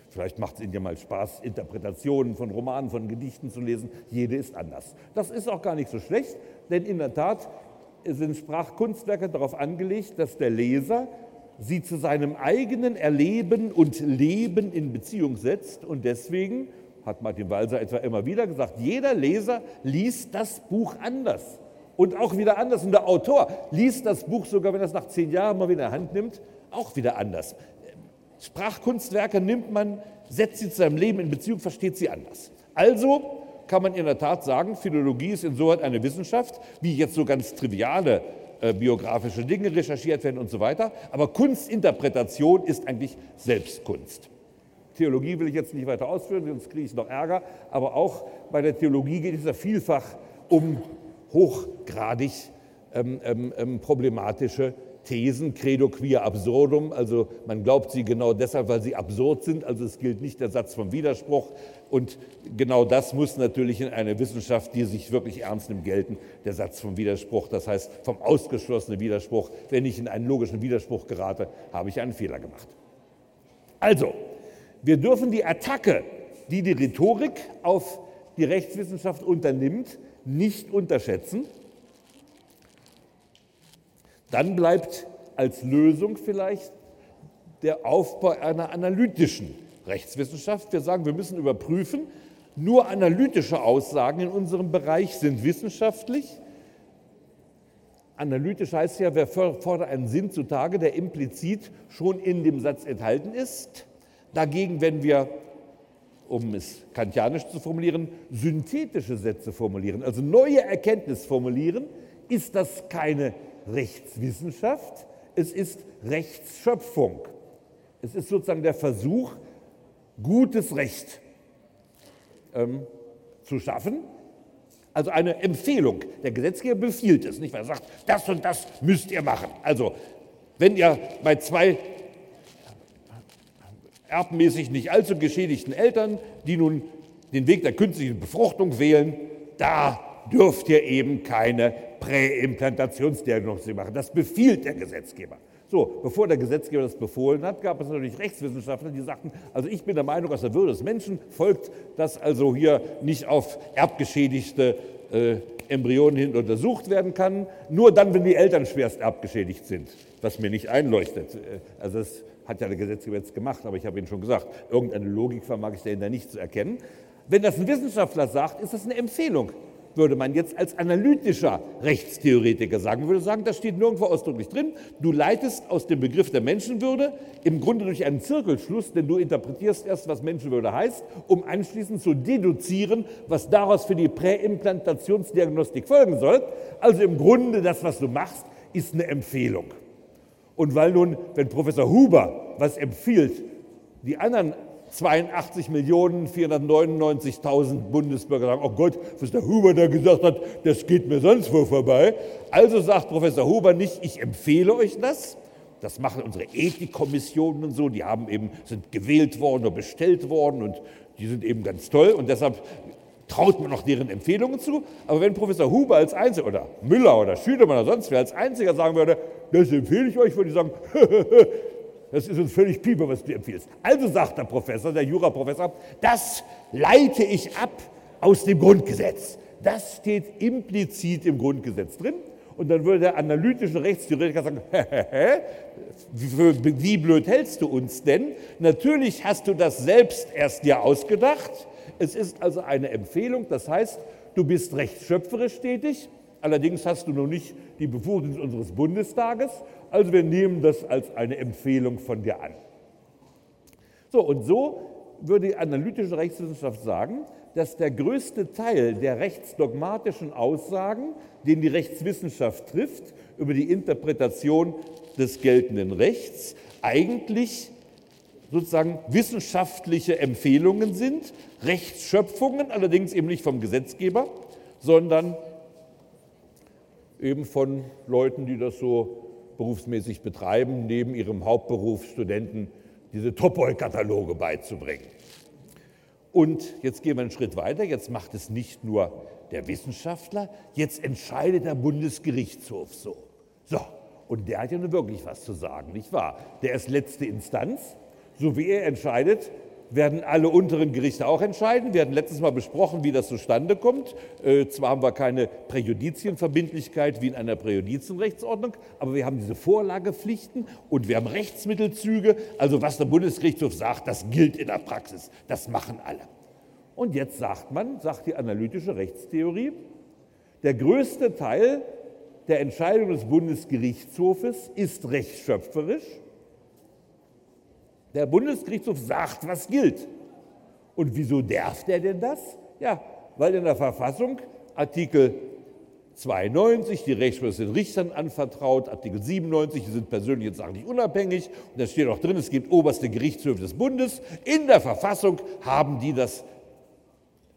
vielleicht macht es Ihnen ja mal Spaß, Interpretationen von Romanen, von Gedichten zu lesen, jede ist anders. Das ist auch gar nicht so schlecht, denn in der Tat sind Sprachkunstwerke darauf angelegt, dass der Leser sie zu seinem eigenen Erleben und Leben in Beziehung setzt und deswegen hat Martin Walser etwa immer wieder gesagt, jeder Leser liest das Buch anders. Und auch wieder anders. Und der Autor liest das Buch sogar, wenn er es nach zehn Jahren mal wieder in der Hand nimmt, auch wieder anders. Sprachkunstwerke nimmt man, setzt sie zu seinem Leben in Beziehung, versteht sie anders. Also kann man in der Tat sagen, Philologie ist insoweit eine Wissenschaft, wie jetzt so ganz triviale äh, biografische Dinge recherchiert werden und so weiter. Aber Kunstinterpretation ist eigentlich Selbstkunst. Theologie will ich jetzt nicht weiter ausführen, sonst kriege ich noch Ärger. Aber auch bei der Theologie geht es ja vielfach um hochgradig ähm, ähm, ähm, problematische Thesen, credo quia absurdum, also man glaubt sie genau deshalb, weil sie absurd sind, also es gilt nicht der Satz vom Widerspruch. Und genau das muss natürlich in einer Wissenschaft, die sich wirklich ernst nimmt, gelten, der Satz vom Widerspruch, das heißt vom ausgeschlossenen Widerspruch. Wenn ich in einen logischen Widerspruch gerate, habe ich einen Fehler gemacht. Also, wir dürfen die Attacke, die die Rhetorik auf die Rechtswissenschaft unternimmt, nicht unterschätzen. Dann bleibt als Lösung vielleicht der Aufbau einer analytischen Rechtswissenschaft. Wir sagen, wir müssen überprüfen, nur analytische Aussagen in unserem Bereich sind wissenschaftlich. Analytisch heißt ja, wer fordert einen Sinn zutage, der implizit schon in dem Satz enthalten ist. Dagegen, wenn wir, um es kantianisch zu formulieren, synthetische Sätze formulieren, also neue Erkenntnis formulieren, ist das keine Rechtswissenschaft, es ist Rechtsschöpfung. Es ist sozusagen der Versuch, gutes Recht ähm, zu schaffen. Also eine Empfehlung. Der Gesetzgeber befiehlt es, nicht weil er sagt, das und das müsst ihr machen. Also wenn ihr bei zwei erbmäßig nicht allzu geschädigten Eltern, die nun den Weg der künstlichen Befruchtung wählen, da dürft ihr eben keine Präimplantationsdiagnostik machen. Das befiehlt der Gesetzgeber. So, bevor der Gesetzgeber das befohlen hat, gab es natürlich Rechtswissenschaftler, die sagten, also ich bin der Meinung, aus der Würde des Menschen folgt, dass also hier nicht auf erbgeschädigte äh, Embryonen hin untersucht werden kann, nur dann, wenn die Eltern schwerst erbgeschädigt sind, was mir nicht einleuchtet. Äh, also das hat ja der Gesetzgeber jetzt gemacht, aber ich habe Ihnen schon gesagt, irgendeine Logik vermag ich dahinter nicht zu erkennen. Wenn das ein Wissenschaftler sagt, ist das eine Empfehlung würde man jetzt als analytischer Rechtstheoretiker sagen, würde sagen, das steht nirgendwo ausdrücklich drin. Du leitest aus dem Begriff der Menschenwürde im Grunde durch einen Zirkelschluss, denn du interpretierst erst, was Menschenwürde heißt, um anschließend zu deduzieren, was daraus für die Präimplantationsdiagnostik folgen soll. Also im Grunde das, was du machst, ist eine Empfehlung. Und weil nun, wenn Professor Huber was empfiehlt, die anderen 82.499.000 Bundesbürger sagen, oh Gott, was der Huber da gesagt hat, das geht mir sonst wo vorbei. Also sagt Professor Huber nicht, ich empfehle euch das. Das machen unsere Ethikkommissionen und so, die haben eben, sind gewählt worden oder bestellt worden und die sind eben ganz toll und deshalb traut man noch deren Empfehlungen zu. Aber wenn Professor Huber als Einziger oder Müller oder Schülermann oder sonst wer als Einziger sagen würde, das empfehle ich euch, würde ich sagen, <laughs> Das ist uns völlig pieper, was du empfiehlst. Also sagt der Professor, der Juraprofessor, das leite ich ab aus dem Grundgesetz. Das steht implizit im Grundgesetz drin. Und dann würde der analytische Rechtstheoretiker sagen, <laughs> wie blöd hältst du uns denn? Natürlich hast du das selbst erst dir ausgedacht. Es ist also eine Empfehlung, das heißt, du bist rechtsschöpferisch tätig, allerdings hast du noch nicht die Befugnis unseres Bundestages also wir nehmen das als eine Empfehlung von dir an. So, und so würde die analytische Rechtswissenschaft sagen, dass der größte Teil der rechtsdogmatischen Aussagen, den die Rechtswissenschaft trifft über die Interpretation des geltenden Rechts, eigentlich sozusagen wissenschaftliche Empfehlungen sind, Rechtsschöpfungen, allerdings eben nicht vom Gesetzgeber, sondern eben von Leuten, die das so berufsmäßig betreiben, neben ihrem Hauptberuf Studenten diese Topoi-Kataloge beizubringen. Und jetzt gehen wir einen Schritt weiter. Jetzt macht es nicht nur der Wissenschaftler, jetzt entscheidet der Bundesgerichtshof so. So, und der hat ja nun wirklich was zu sagen, nicht wahr? Der ist letzte Instanz. So wie er entscheidet, werden alle unteren Gerichte auch entscheiden. Wir hatten letztes Mal besprochen, wie das zustande kommt. Äh, zwar haben wir keine Präjudizienverbindlichkeit wie in einer Präjudizienrechtsordnung, aber wir haben diese Vorlagepflichten und wir haben Rechtsmittelzüge. Also was der Bundesgerichtshof sagt, das gilt in der Praxis. Das machen alle. Und jetzt sagt man, sagt die analytische Rechtstheorie, der größte Teil der Entscheidung des Bundesgerichtshofes ist rechtsschöpferisch der Bundesgerichtshof sagt, was gilt. Und wieso darf der denn das? Ja, weil in der Verfassung Artikel 92, die Rechtsprechung den Richtern anvertraut, Artikel 97, die sind persönlich jetzt sachlich unabhängig. Und da steht auch drin, es gibt oberste Gerichtshöfe des Bundes. In der Verfassung haben die das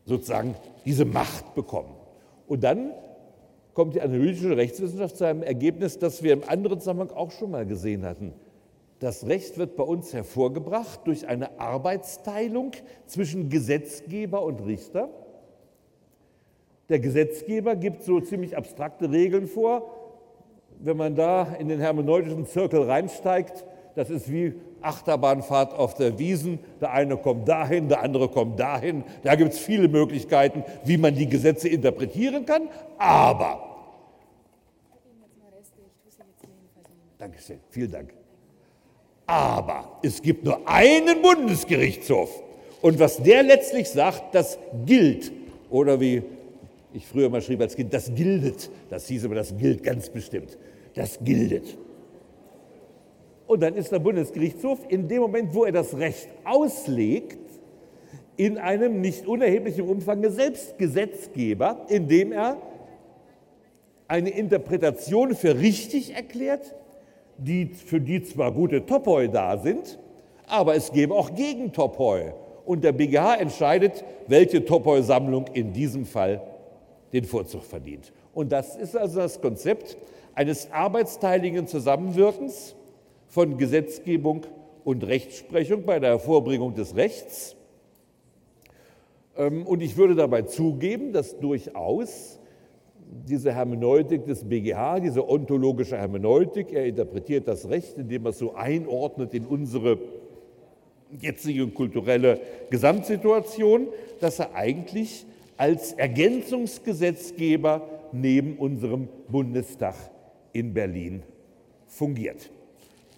sozusagen diese Macht bekommen. Und dann kommt die analytische Rechtswissenschaft zu einem Ergebnis, das wir im anderen Zusammenhang auch schon mal gesehen hatten. Das Recht wird bei uns hervorgebracht durch eine Arbeitsteilung zwischen Gesetzgeber und Richter. Der Gesetzgeber gibt so ziemlich abstrakte Regeln vor. Wenn man da in den hermeneutischen Zirkel reinsteigt, das ist wie Achterbahnfahrt auf der Wiesen. Der eine kommt dahin, der andere kommt dahin. Da gibt es viele Möglichkeiten, wie man die Gesetze interpretieren kann. Aber. Dankeschön, vielen Dank. Aber es gibt nur einen Bundesgerichtshof. Und was der letztlich sagt, das gilt. Oder wie ich früher mal schrieb als Kind, das gildet. Das hieß aber, das gilt ganz bestimmt. Das gildet. Und dann ist der Bundesgerichtshof in dem Moment, wo er das Recht auslegt, in einem nicht unerheblichen Umfang selbst Gesetzgeber, indem er eine Interpretation für richtig erklärt, die, für die zwar gute Topoi da sind, aber es gäbe auch Gegentopoi. Und der BGH entscheidet, welche Topoi-Sammlung in diesem Fall den Vorzug verdient. Und das ist also das Konzept eines arbeitsteiligen Zusammenwirkens von Gesetzgebung und Rechtsprechung bei der Hervorbringung des Rechts. Ähm, und ich würde dabei zugeben, dass durchaus diese Hermeneutik des BGH, diese ontologische Hermeneutik, er interpretiert das Recht, indem er es so einordnet in unsere jetzige kulturelle Gesamtsituation, dass er eigentlich als Ergänzungsgesetzgeber neben unserem Bundestag in Berlin fungiert.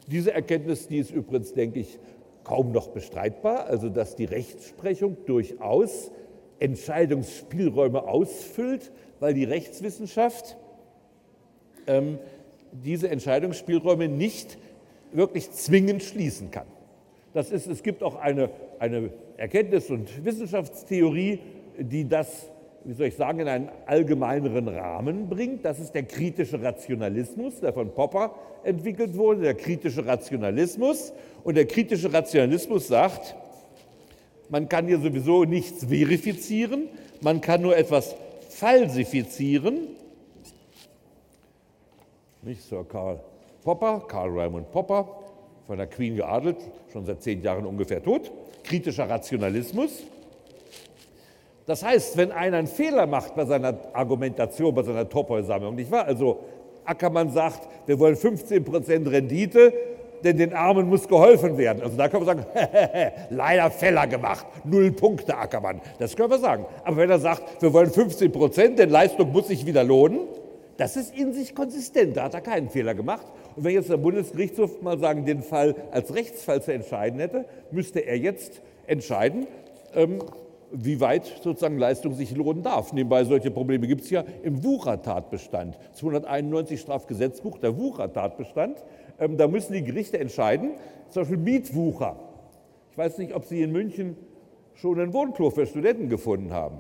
Diese Erkenntnis, die ist übrigens, denke ich, kaum noch bestreitbar, also dass die Rechtsprechung durchaus Entscheidungsspielräume ausfüllt, weil die Rechtswissenschaft ähm, diese Entscheidungsspielräume nicht wirklich zwingend schließen kann. Das ist, es gibt auch eine, eine Erkenntnis- und Wissenschaftstheorie, die das, wie soll ich sagen, in einen allgemeineren Rahmen bringt. Das ist der kritische Rationalismus, der von Popper entwickelt wurde, der kritische Rationalismus. Und der kritische Rationalismus sagt, man kann hier sowieso nichts verifizieren, man kann nur etwas falsifizieren. Nicht Sir Karl Popper, Karl Raymond Popper, von der Queen geadelt, schon seit zehn Jahren ungefähr tot. Kritischer Rationalismus. Das heißt, wenn einer einen Fehler macht bei seiner Argumentation, bei seiner Topoi-Sammlung, nicht wahr? Also Ackermann sagt, wir wollen 15% Rendite, denn den Armen muss geholfen werden. Also da kann man sagen, <laughs> leider Fehler gemacht, null Punkte Ackermann. Das können wir sagen. Aber wenn er sagt, wir wollen 15 Prozent, denn Leistung muss sich wieder lohnen, das ist in sich konsistent, da hat er keinen Fehler gemacht. Und wenn jetzt der Bundesgerichtshof mal sagen, den Fall als Rechtsfall zu entscheiden hätte, müsste er jetzt entscheiden, ähm, wie weit sozusagen Leistung sich lohnen darf. Nebenbei solche Probleme gibt es ja im Wuchertatbestand. 291 Strafgesetzbuch, der Wuchertatbestand. Ähm, da müssen die Gerichte entscheiden, zum Beispiel Mietwucher. Ich weiß nicht, ob Sie in München schon ein Wohnklo für Studenten gefunden haben.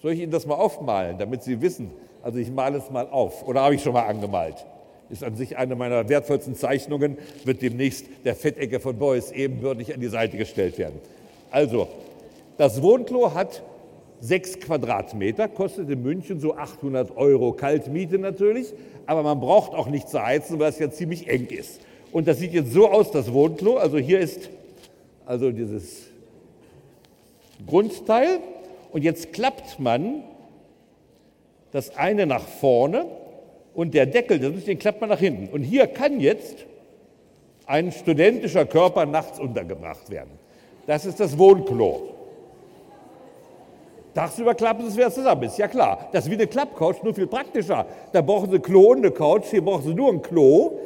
Soll ich Ihnen das mal aufmalen, damit Sie wissen? Also ich male es mal auf. Oder habe ich schon mal angemalt? Ist an sich eine meiner wertvollsten Zeichnungen, wird demnächst der Fettecke von Beuys ebenbürtig an die Seite gestellt werden. Also, das Wohnklo hat sechs Quadratmeter, kostet in München so 800 Euro Kaltmiete natürlich, aber man braucht auch nicht zu heizen, weil es ja ziemlich eng ist. Und das sieht jetzt so aus, das Wohnklo. Also hier ist also dieses Grundteil und jetzt klappt man das eine nach vorne und der Deckel, den klappt man nach hinten. Und hier kann jetzt ein studentischer Körper nachts untergebracht werden. Das ist das Wohnklo. Tagsüber klappen sie es wieder zusammen, ist ja klar. Das ist wie eine Klappcouch, nur viel praktischer. Da brauchen sie Klo und eine Couch, hier brauchen sie nur ein Klo,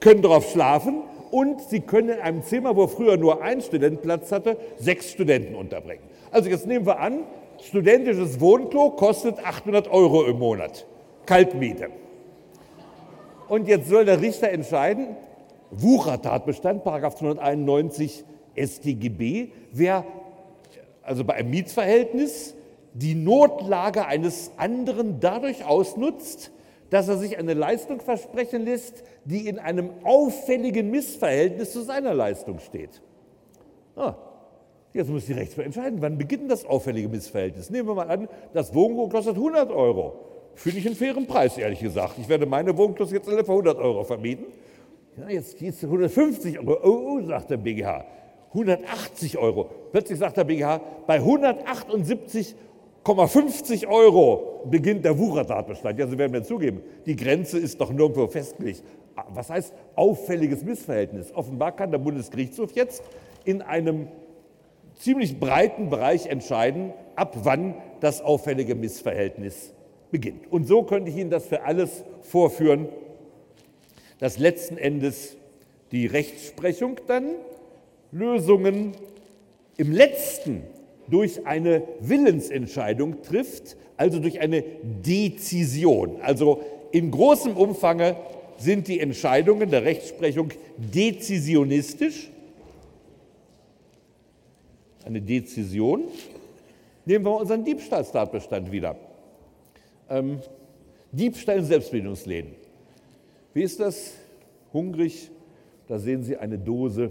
können darauf schlafen und sie können in einem Zimmer, wo früher nur ein Student Platz hatte, sechs Studenten unterbringen. Also jetzt nehmen wir an, studentisches Wohnklo kostet 800 Euro im Monat, Kaltmiete. Und jetzt soll der Richter entscheiden, Wuchertatbestand, Paragraph 291 StGB, wer also bei einem Mietsverhältnis, die Notlage eines anderen dadurch ausnutzt, dass er sich eine Leistung versprechen lässt, die in einem auffälligen Missverhältnis zu seiner Leistung steht. Ah, jetzt muss die Rechtsbank entscheiden, wann beginnt das auffällige Missverhältnis. Nehmen wir mal an, das Wohngut kostet 100 Euro. Finde ich einen fairen Preis, ehrlich gesagt. Ich werde meine Wohnklus jetzt alle für 100 Euro vermieten. Ja, jetzt geht es 150 Euro. Oh, oh, sagt der BGH. 180 Euro. Plötzlich sagt der BGH, bei 178,50 Euro beginnt der Wuchertatbestand. Ja, Sie werden mir zugeben, die Grenze ist doch nirgendwo festgelegt. Was heißt auffälliges Missverhältnis? Offenbar kann der Bundesgerichtshof jetzt in einem ziemlich breiten Bereich entscheiden, ab wann das auffällige Missverhältnis beginnt. Und so könnte ich Ihnen das für alles vorführen, dass letzten Endes die Rechtsprechung dann Lösungen im letzten durch eine Willensentscheidung trifft, also durch eine Dezision. Also in großem Umfang sind die Entscheidungen der Rechtsprechung dezisionistisch. Eine Dezision. Nehmen wir unseren Diebstahlstatbestand wieder. Ähm, Diebstahl in Selbstbedienungsläden. Wie ist das? Hungrig, da sehen Sie eine Dose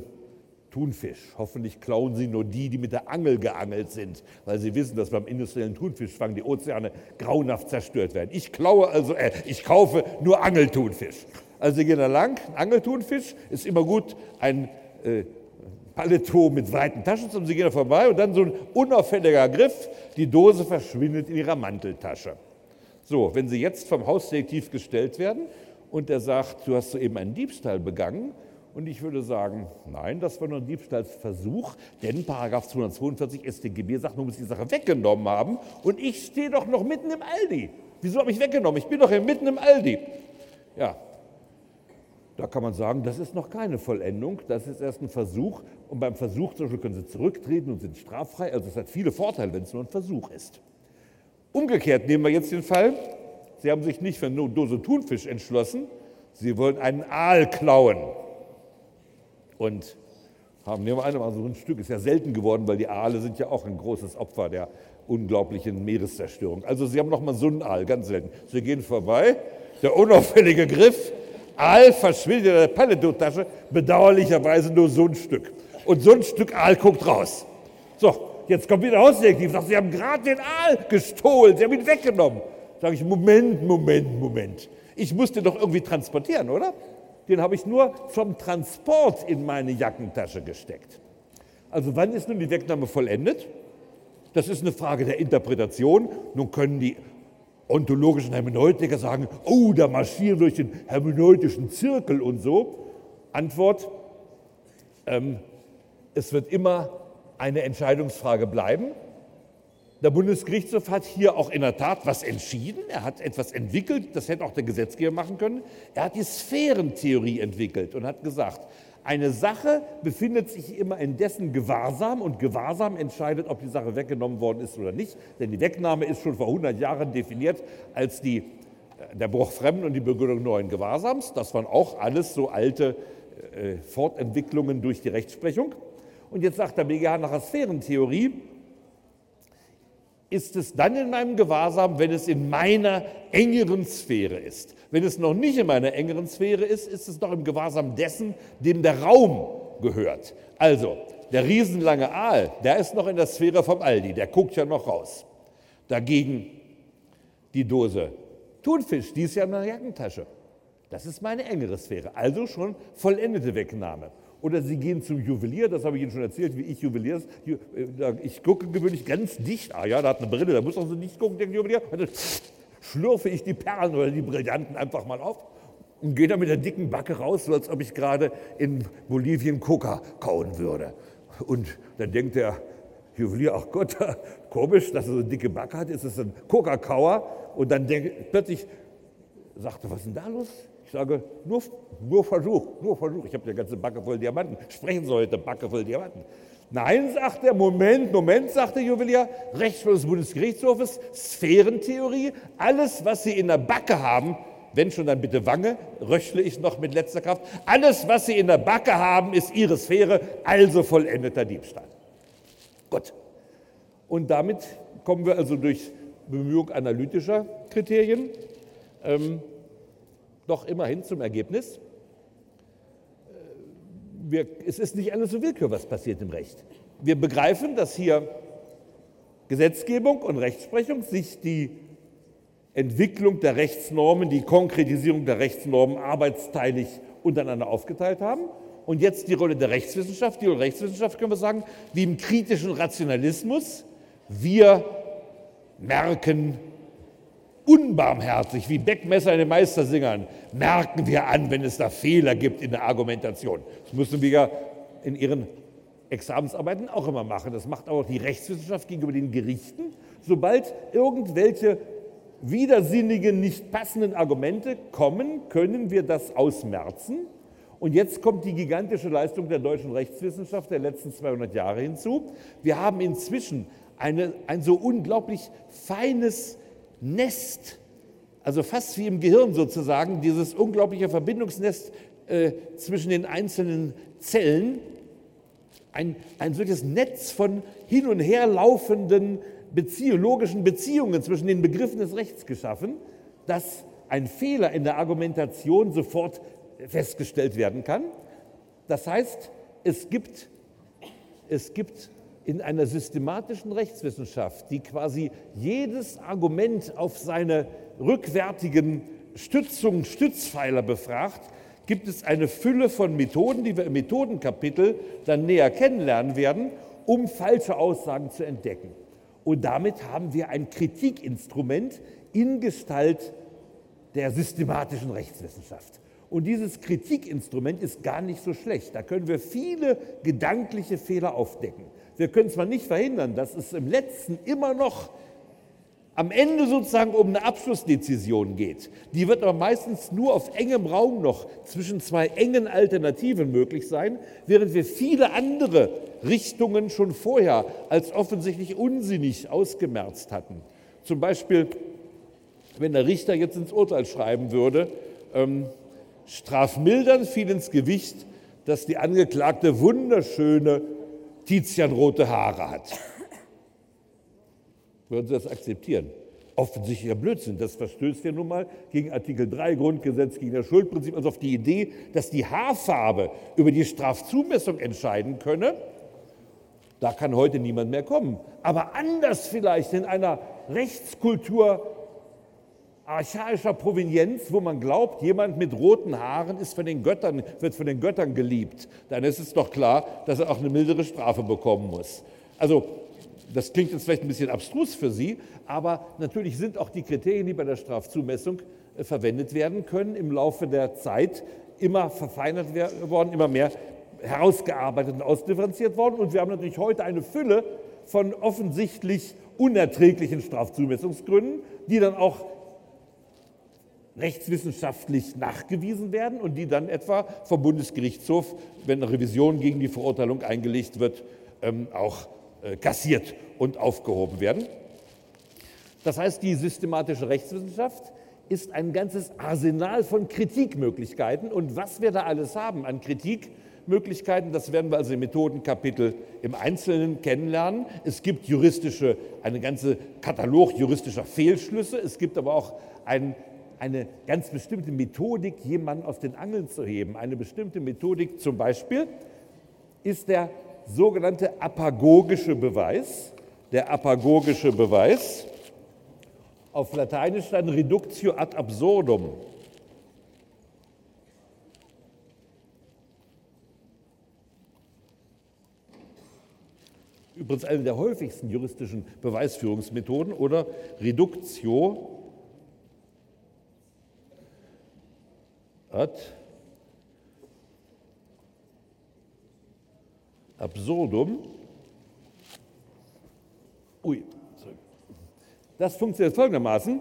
Thunfisch. Hoffentlich klauen Sie nur die, die mit der Angel geangelt sind, weil Sie wissen, dass beim industriellen Thunfischfang die Ozeane grauenhaft zerstört werden. Ich klaue also, äh, ich kaufe nur Angelthunfisch. Also Sie gehen da lang, Angelthunfisch ist immer gut, ein äh, Paletto mit weiten Taschen, und Sie gehen da vorbei und dann so ein unauffälliger Griff, die Dose verschwindet in Ihrer Manteltasche. So, wenn Sie jetzt vom Hausdetektiv gestellt werden und er sagt, du hast soeben einen Diebstahl begangen, und ich würde sagen, nein, das war nur ein Diebstahlsversuch, denn Paragraph 242 StGB sagt, man muss die Sache weggenommen haben und ich stehe doch noch mitten im Aldi. Wieso habe ich weggenommen? Ich bin doch mitten im Aldi. Ja, da kann man sagen, das ist noch keine Vollendung, das ist erst ein Versuch. Und beim Versuch zum Beispiel können Sie zurücktreten und sind straffrei. Also es hat viele Vorteile, wenn es nur ein Versuch ist. Umgekehrt nehmen wir jetzt den Fall, Sie haben sich nicht für eine Dose Thunfisch entschlossen, Sie wollen einen Aal klauen und haben nehmen wir einmal so ein Stück, ist ja selten geworden, weil die Aale sind ja auch ein großes Opfer der unglaublichen Meereszerstörung. Also sie haben noch mal so einen Aal, ganz selten. Sie gehen vorbei, der unauffällige Griff, Aal verschwindet in der Palettotasche, bedauerlicherweise nur so ein Stück. Und so ein Stück Aal guckt raus. So, jetzt kommt wieder Hausdetektiv, sagt, Sie haben gerade den Aal gestohlen, Sie haben ihn weggenommen. Sage ich, Moment, Moment, Moment. Ich muss den doch irgendwie transportieren, oder? Den habe ich nur zum Transport in meine Jackentasche gesteckt. Also wann ist nun die Wegnahme vollendet? Das ist eine Frage der Interpretation. Nun können die ontologischen Hermeneutiker sagen, oh, da marschieren durch den hermeneutischen Zirkel und so. Antwort, ähm, es wird immer eine Entscheidungsfrage bleiben. Der Bundesgerichtshof hat hier auch in der Tat was entschieden. Er hat etwas entwickelt, das hätte auch der Gesetzgeber machen können. Er hat die Sphärentheorie entwickelt und hat gesagt, eine Sache befindet sich immer in dessen Gewahrsam und Gewahrsam entscheidet, ob die Sache weggenommen worden ist oder nicht. Denn die Wegnahme ist schon vor 100 Jahren definiert als die, äh, der Bruch Fremden und die Begründung neuen Gewahrsams. Das waren auch alles so alte äh, Fortentwicklungen durch die Rechtsprechung. Und jetzt sagt der BGH nach der Sphärentheorie, ist es dann in meinem Gewahrsam, wenn es in meiner engeren Sphäre ist. Wenn es noch nicht in meiner engeren Sphäre ist, ist es noch im Gewahrsam dessen, dem der Raum gehört. Also, der riesenlange Aal, der ist noch in der Sphäre vom Aldi, der guckt ja noch raus. Dagegen die Dose Thunfisch, die ist ja in meiner Jackentasche. Das ist meine engere Sphäre, also schon vollendete Wegnahme. Oder Sie gehen zum Juwelier, das habe ich Ihnen schon erzählt, wie ich Juwelier äh, Ich gucke gewöhnlich ganz dicht. Ah ja, da hat eine Brille, da muss auch so nicht gucken, der Juwelier. Dann schlürfe ich die Perlen oder die Brillanten einfach mal auf und gehe dann mit der dicken Backe raus, so als ob ich gerade in Bolivien Coca kauen würde. Und dann denkt der Juwelier, ach Gott, <laughs> komisch, dass er so eine dicke Backe hat, ist es ein Coca-Kauer? Und dann denkt, plötzlich sagte, was ist denn da los? Sage, nur, nur Versuch, nur Versuch. Ich habe die ganze Backe voll Diamanten. Sprechen Sie heute, Backe voll Diamanten. Nein, sagt er, Moment, Moment, sagt der Juwelier, Rechtsschluss des Bundesgerichtshofes, Sphärentheorie, alles, was Sie in der Backe haben, wenn schon dann bitte Wange, röchle ich noch mit letzter Kraft, alles, was Sie in der Backe haben, ist Ihre Sphäre, also vollendeter Diebstahl. Gut. Und damit kommen wir also durch Bemühung analytischer Kriterien ähm, doch immerhin zum Ergebnis, äh, wir, es ist nicht alles so Willkür, was passiert im Recht. Wir begreifen, dass hier Gesetzgebung und Rechtsprechung sich die Entwicklung der Rechtsnormen, die Konkretisierung der Rechtsnormen arbeitsteilig untereinander aufgeteilt haben. Und jetzt die Rolle der Rechtswissenschaft. Die Rechtswissenschaft können wir sagen, wie im kritischen Rationalismus. Wir merken unbarmherzig, wie Beckmesser in den Meistersingern, merken wir an, wenn es da Fehler gibt in der Argumentation. Das müssen wir ja in ihren Examensarbeiten auch immer machen. Das macht auch die Rechtswissenschaft gegenüber den Gerichten. Sobald irgendwelche widersinnigen, nicht passenden Argumente kommen, können wir das ausmerzen Und jetzt kommt die gigantische Leistung der deutschen Rechtswissenschaft der letzten 200 Jahre hinzu. Wir haben inzwischen eine, ein so unglaublich feines Nest, also fast wie im Gehirn sozusagen, dieses unglaubliche Verbindungsnest äh, zwischen den einzelnen Zellen, ein, ein solches Netz von hin und her laufenden logischen Beziehungen zwischen den Begriffen des Rechts geschaffen, dass ein Fehler in der Argumentation sofort festgestellt werden kann. Das heißt, es gibt, es gibt in einer systematischen Rechtswissenschaft, die quasi jedes Argument auf seine rückwärtigen Stützungen, Stützpfeiler befragt, gibt es eine Fülle von Methoden, die wir im Methodenkapitel dann näher kennenlernen werden, um falsche Aussagen zu entdecken. Und damit haben wir ein Kritikinstrument in Gestalt der systematischen Rechtswissenschaft. Und dieses Kritikinstrument ist gar nicht so schlecht. Da können wir viele gedankliche Fehler aufdecken. Wir können zwar nicht verhindern, dass es im letzten immer noch am Ende sozusagen um eine Abschlussdezision geht. Die wird aber meistens nur auf engem Raum noch zwischen zwei engen Alternativen möglich sein, während wir viele andere Richtungen schon vorher als offensichtlich unsinnig ausgemerzt hatten. Zum Beispiel, wenn der Richter jetzt ins Urteil schreiben würde, ähm, strafmildern fiel ins Gewicht, dass die Angeklagte wunderschöne Tizianrote Haare hat. Würden Sie das akzeptieren? Offensichtlicher Blödsinn. Das verstößt ja nun mal gegen Artikel 3 Grundgesetz, gegen das Schuldprinzip, also auf die Idee, dass die Haarfarbe über die Strafzumessung entscheiden könne. Da kann heute niemand mehr kommen. Aber anders vielleicht in einer Rechtskultur archaischer Provenienz, wo man glaubt, jemand mit roten Haaren ist von den Göttern, wird von den Göttern geliebt, dann ist es doch klar, dass er auch eine mildere Strafe bekommen muss. Also das klingt jetzt vielleicht ein bisschen abstrus für Sie, aber natürlich sind auch die Kriterien, die bei der Strafzumessung äh, verwendet werden können, im Laufe der Zeit immer verfeinert worden, immer mehr herausgearbeitet und ausdifferenziert worden. Und wir haben natürlich heute eine Fülle von offensichtlich unerträglichen Strafzumessungsgründen, die dann auch rechtswissenschaftlich nachgewiesen werden und die dann etwa vom Bundesgerichtshof, wenn eine Revision gegen die Verurteilung eingelegt wird, ähm, auch äh, kassiert und aufgehoben werden. Das heißt, die systematische Rechtswissenschaft ist ein ganzes Arsenal von Kritikmöglichkeiten und was wir da alles haben an Kritikmöglichkeiten, das werden wir also im Methodenkapitel im Einzelnen kennenlernen. Es gibt juristische, eine ganze Katalog juristischer Fehlschlüsse, es gibt aber auch einen eine ganz bestimmte Methodik, jemanden aus den Angeln zu heben. Eine bestimmte Methodik zum Beispiel ist der sogenannte apagogische Beweis. Der apagogische Beweis, auf Lateinisch dann Reductio ad absurdum. Übrigens eine der häufigsten juristischen Beweisführungsmethoden oder Reductio ad absurdum. Ui, das funktioniert folgendermaßen.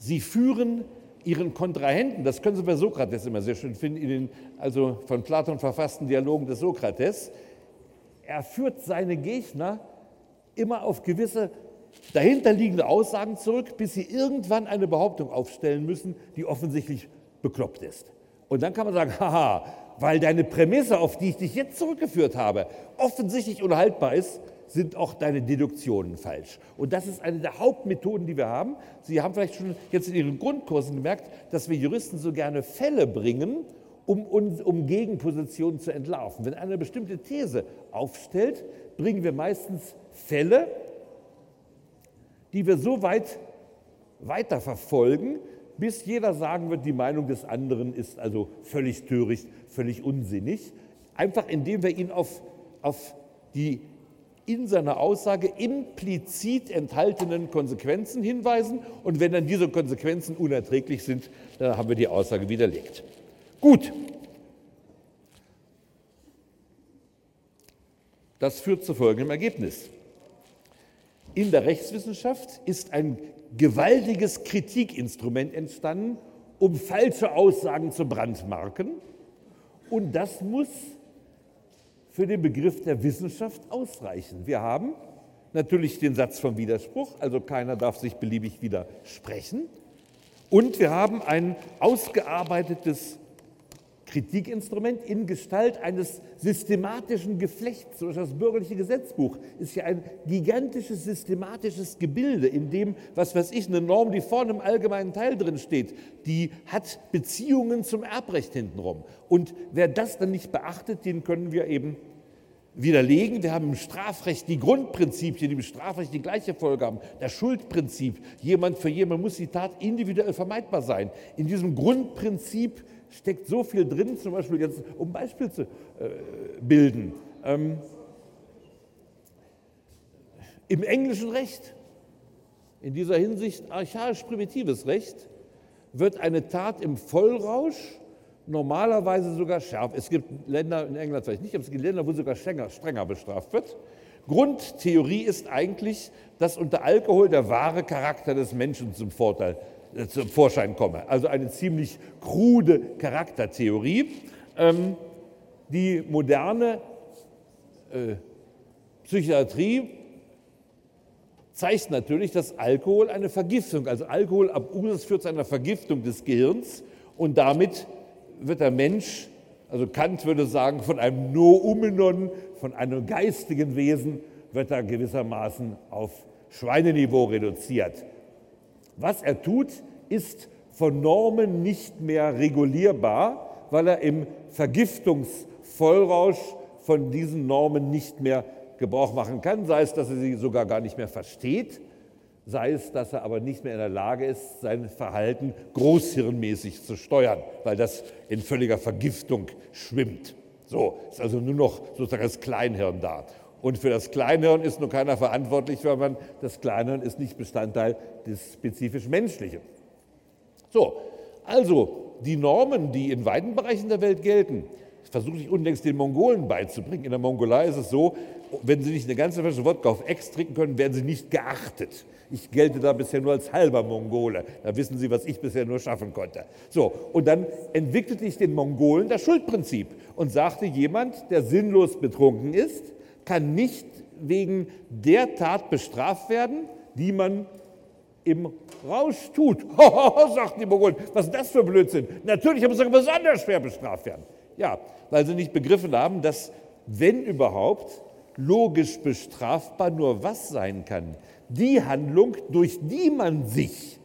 Sie führen Ihren Kontrahenten, das können Sie bei Sokrates immer sehr schön finden, in den also von Platon verfassten Dialogen des Sokrates, er führt seine Gegner immer auf gewisse dahinterliegende Aussagen zurück, bis sie irgendwann eine Behauptung aufstellen müssen, die offensichtlich bekloppt ist. Und dann kann man sagen, <laughs> haha, weil deine Prämisse, auf die ich dich jetzt zurückgeführt habe, offensichtlich unhaltbar ist, sind auch deine Deduktionen falsch. Und das ist eine der Hauptmethoden, die wir haben. Sie haben vielleicht schon jetzt in Ihren Grundkursen gemerkt, dass wir Juristen so gerne Fälle bringen, um, um Gegenpositionen zu entlarven. Wenn eine bestimmte These aufstellt, bringen wir meistens Fälle, die wir so weit weiterverfolgen, bis jeder sagen wird, die Meinung des anderen ist also völlig töricht, völlig unsinnig. Einfach indem wir ihn auf, auf die in seiner Aussage implizit enthaltenen Konsequenzen hinweisen. Und wenn dann diese Konsequenzen unerträglich sind, dann haben wir die Aussage widerlegt. Gut. Das führt zu folgendem Ergebnis. In der Rechtswissenschaft ist ein gewaltiges Kritikinstrument entstanden, um falsche Aussagen zu brandmarken. Und das muss für den Begriff der Wissenschaft ausreichen. Wir haben natürlich den Satz vom Widerspruch, also keiner darf sich beliebig widersprechen. Und wir haben ein ausgearbeitetes Kritikinstrument in Gestalt eines systematischen Geflechts. Das bürgerliche Gesetzbuch ist ja ein gigantisches systematisches Gebilde, in dem, was weiß ich, eine Norm, die vorne im allgemeinen Teil drin steht, die hat Beziehungen zum Erbrecht hintenrum. Und wer das dann nicht beachtet, den können wir eben widerlegen. Wir haben im Strafrecht die Grundprinzipien, die im Strafrecht die gleiche Folge haben. Das Schuldprinzip, jemand für jemand muss die Tat individuell vermeidbar sein. In diesem Grundprinzip steckt so viel drin, zum Beispiel jetzt, um ein Beispiel zu äh, bilden. Ähm, Im englischen Recht, in dieser Hinsicht archaisch-primitives Recht, wird eine Tat im Vollrausch normalerweise sogar schärfer. Es gibt Länder, in England vielleicht nicht, aber es gibt Länder, wo sogar strenger, strenger bestraft wird. Grundtheorie ist eigentlich, dass unter Alkohol der wahre Charakter des Menschen zum Vorteil zum Vorschein komme. Also eine ziemlich krude Charaktertheorie. Ähm, die moderne äh, Psychiatrie zeigt natürlich, dass Alkohol eine Vergiftung, also Alkohol ab Usus führt zu einer Vergiftung des Gehirns und damit wird der Mensch, also Kant würde sagen, von einem Noumenon, von einem geistigen Wesen, wird er gewissermaßen auf Schweineniveau reduziert. Was er tut, ist von Normen nicht mehr regulierbar, weil er im Vergiftungsvollrausch von diesen Normen nicht mehr Gebrauch machen kann, sei es, dass er sie sogar gar nicht mehr versteht, sei es, dass er aber nicht mehr in der Lage ist, sein Verhalten großhirnmäßig zu steuern, weil das in völliger Vergiftung schwimmt. So, ist also nur noch sozusagen das Kleinhirn da. Und für das Kleinhirn ist nur keiner verantwortlich, weil man das Kleinhirn ist nicht Bestandteil des spezifisch Menschlichen. So, also die Normen, die in weiten Bereichen der Welt gelten, versuche ich unlängst den Mongolen beizubringen. In der Mongolei ist es so, wenn sie nicht eine ganze Flasche Wodka auf Ex trinken können, werden sie nicht geachtet. Ich gelte da bisher nur als halber Mongole. Da wissen Sie, was ich bisher nur schaffen konnte. So, und dann entwickelte ich den Mongolen das Schuldprinzip und sagte, jemand, der sinnlos betrunken ist, kann nicht wegen der Tat bestraft werden, die man im Rausch tut. <laughs> sagten die Mongolen, was ist das für Blödsinn? Natürlich muss er besonders schwer bestraft werden. Ja, weil sie nicht begriffen haben, dass, wenn überhaupt, logisch bestrafbar nur was sein kann? die Handlung, durch die man sich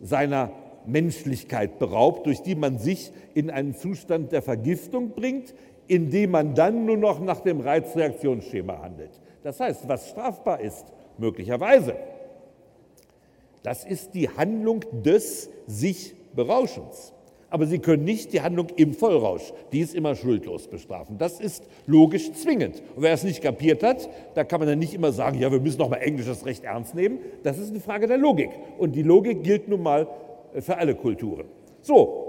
seiner Menschlichkeit beraubt, durch die man sich in einen Zustand der Vergiftung bringt, indem man dann nur noch nach dem Reizreaktionsschema handelt. Das heißt, was strafbar ist, möglicherweise, das ist die Handlung des sich Berauschens aber sie können nicht die Handlung im Vollrausch, die ist immer schuldlos bestrafen. Das ist logisch zwingend. Und wer es nicht kapiert hat, da kann man dann nicht immer sagen, ja, wir müssen noch mal englisches Recht ernst nehmen. Das ist eine Frage der Logik. Und die Logik gilt nun mal äh, für alle Kulturen. So,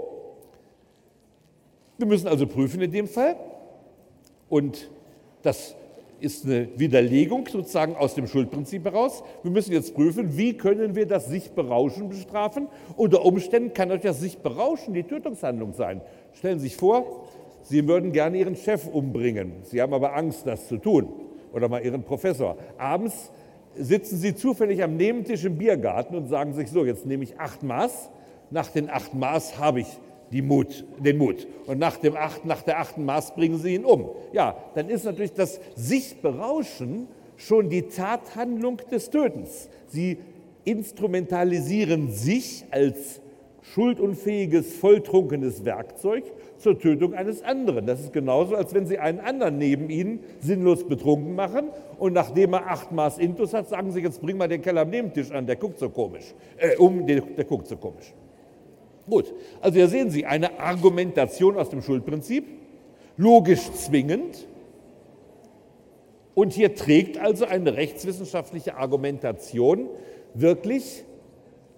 wir müssen also prüfen in dem Fall. Und das ist eine Widerlegung sozusagen aus dem Schuldprinzip heraus. Wir müssen jetzt prüfen, wie können wir das sich berauschen bestrafen. Unter Umständen kann euch das sich berauschen die Tötungshandlung sein. Stellen Sie sich vor, Sie würden gerne Ihren Chef umbringen. Sie haben aber Angst, das zu tun. Oder mal Ihren Professor. Abends sitzen Sie zufällig am Nebentisch im Biergarten und sagen sich so, jetzt nehme ich acht Maß. Nach den acht Maß habe ich Mut, den Mut. Und nach, dem acht, nach der achten Maß bringen sie ihn um. Ja, dann ist natürlich das sich berauschen schon die Tathandlung des Tötens. Sie instrumentalisieren sich als schuldunfähiges, volltrunkenes Werkzeug zur Tötung eines anderen. Das ist genauso, als wenn Sie einen anderen neben Ihnen sinnlos betrunken machen und nachdem er acht Maß Intus hat, sagen Sie, jetzt bring mal den Keller am Nebentisch an, der guckt so komisch. Äh, um, der, der guckt so komisch. Gut, also hier sehen Sie eine Argumentation aus dem Schuldprinzip, logisch zwingend. Und hier trägt also eine rechtswissenschaftliche Argumentation wirklich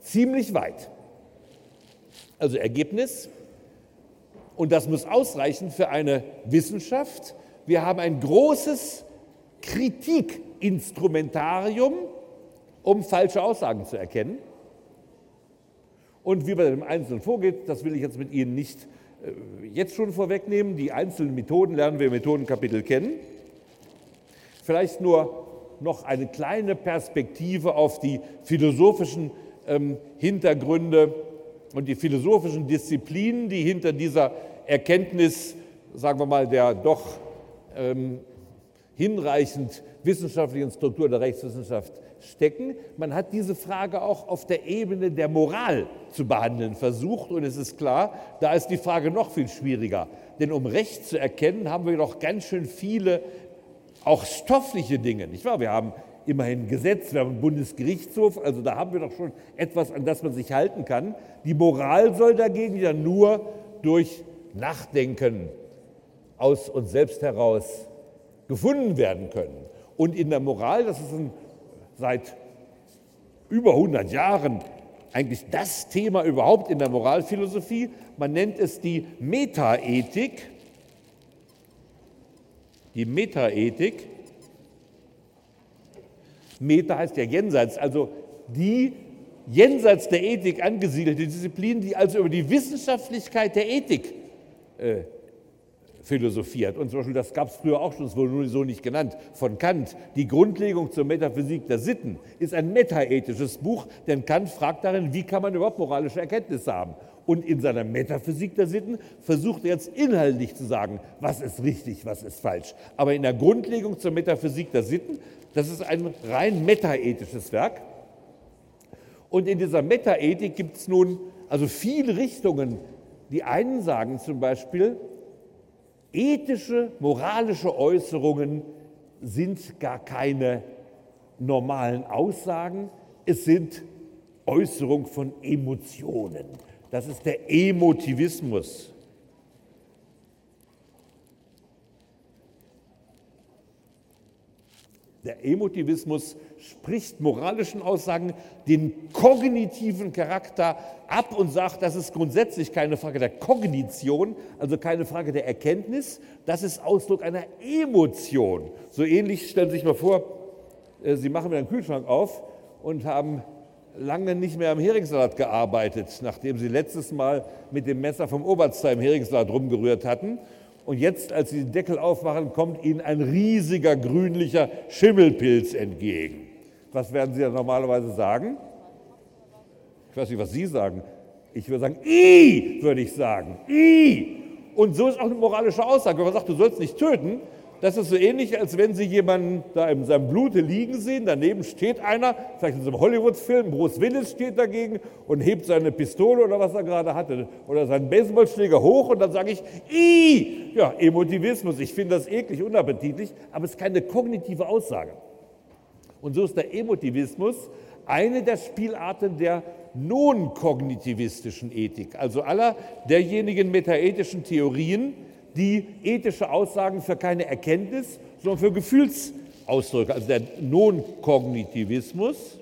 ziemlich weit. Also Ergebnis, und das muss ausreichen für eine Wissenschaft, wir haben ein großes Kritikinstrumentarium, um falsche Aussagen zu erkennen. Und wie man im Einzelnen vorgeht, das will ich jetzt mit Ihnen nicht äh, jetzt schon vorwegnehmen. Die einzelnen Methoden lernen wir im Methodenkapitel kennen. Vielleicht nur noch eine kleine Perspektive auf die philosophischen ähm, Hintergründe und die philosophischen Disziplinen, die hinter dieser Erkenntnis, sagen wir mal, der doch ähm, hinreichend wissenschaftlichen Struktur der Rechtswissenschaft stecken. Man hat diese Frage auch auf der Ebene der Moral zu behandeln versucht und es ist klar, da ist die Frage noch viel schwieriger. Denn um Recht zu erkennen, haben wir doch ganz schön viele auch stoffliche Dinge. Nicht wahr? Wir haben immerhin Gesetz, wir haben einen Bundesgerichtshof, also da haben wir doch schon etwas, an das man sich halten kann. Die Moral soll dagegen ja nur durch Nachdenken aus uns selbst heraus gefunden werden können. Und in der Moral, das ist ein, seit über 100 Jahren eigentlich das Thema überhaupt in der Moralphilosophie, man nennt es die Metaethik. Die Metaethik. Meta heißt ja jenseits, also die jenseits der Ethik angesiedelte Disziplin, die also über die Wissenschaftlichkeit der Ethik äh, philosophiert. Und zum Beispiel, das gab es früher auch schon, es wurde so nicht genannt, von Kant. Die Grundlegung zur Metaphysik der Sitten ist ein metaethisches Buch, denn Kant fragt darin, wie kann man überhaupt moralische Erkenntnisse haben. Und in seiner Metaphysik der Sitten versucht er jetzt inhaltlich zu sagen, was ist richtig, was ist falsch. Aber in der Grundlegung zur Metaphysik der Sitten, das ist ein rein metaethisches Werk. Und in dieser Metaethik gibt es nun also viele Richtungen. Die einen sagen zum Beispiel, ethische, moralische Äußerungen sind gar keine normalen Aussagen, es sind Äußerungen von Emotionen. Das ist der Emotivismus. Der Emotivismus spricht moralischen Aussagen den kognitiven Charakter ab und sagt, das ist grundsätzlich keine Frage der Kognition, also keine Frage der Erkenntnis, das ist Ausdruck einer Emotion. So ähnlich stellen Sie sich mal vor, äh, Sie machen mir einen Kühlschrank auf und haben lange nicht mehr am Heringssalat gearbeitet, nachdem Sie letztes Mal mit dem Messer vom Oberster im Heringssalat rumgerührt hatten und jetzt, als Sie den Deckel aufmachen, kommt Ihnen ein riesiger grünlicher Schimmelpilz entgegen. Was werden Sie da normalerweise sagen? Ich weiß nicht, was Sie sagen. Ich würde sagen, I, würde ich sagen. I. Und so ist auch eine moralische Aussage. Wenn man sagt, du sollst nicht töten, das ist so ähnlich, als wenn Sie jemanden da in seinem Blute liegen sehen, daneben steht einer, vielleicht in so einem Hollywood-Film, Bruce Willis steht dagegen und hebt seine Pistole oder was er gerade hatte oder seinen Baseballschläger hoch und dann sage ich, i, ja, Emotivismus, ich finde das eklig, unappetitlich, aber es ist keine kognitive Aussage. Und so ist der Emotivismus eine der Spielarten der non-kognitivistischen Ethik, also aller derjenigen metaethischen Theorien, die ethische Aussagen für keine Erkenntnis, sondern für Gefühlsausdrücke, also der Non-Kognitivismus.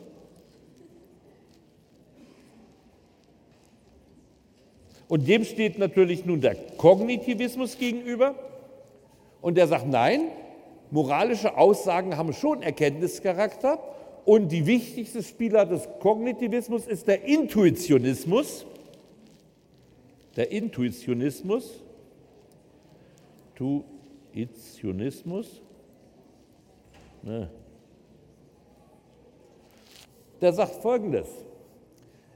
Und dem steht natürlich nun der Kognitivismus gegenüber. Und der sagt, nein, moralische Aussagen haben schon Erkenntnischarakter. Und die wichtigste Spieler des Kognitivismus ist der Intuitionismus. Der Intuitionismus. Intuitionismus. Ne. Der sagt Folgendes.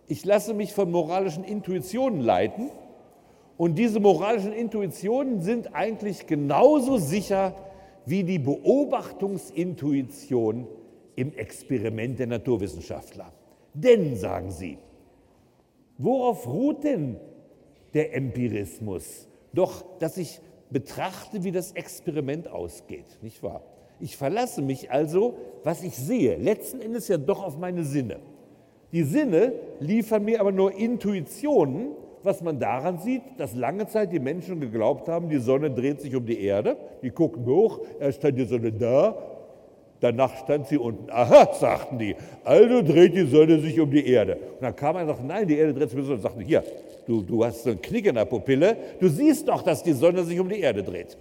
Ich lasse mich von moralischen Intuitionen leiten und diese moralischen Intuitionen sind eigentlich genauso sicher wie die Beobachtungsintuition im Experiment der Naturwissenschaftler. Denn, sagen sie, worauf ruht denn der Empirismus? Doch, dass ich betrachte, wie das Experiment ausgeht, nicht wahr? Ich verlasse mich also, was ich sehe, letzten Endes ja doch auf meine Sinne. Die Sinne liefern mir aber nur Intuitionen, was man daran sieht, dass lange Zeit die Menschen geglaubt haben, die Sonne dreht sich um die Erde. Die gucken hoch, erst stand die Sonne da, danach stand sie unten. Aha, sagten die, also dreht die Sonne sich um die Erde. Und dann kam einer und sagte, nein, die Erde dreht sich um die Sonne. Und sagten, hier, du, du hast so einen Knick in der Pupille, du siehst doch, dass die Sonne sich um die Erde dreht.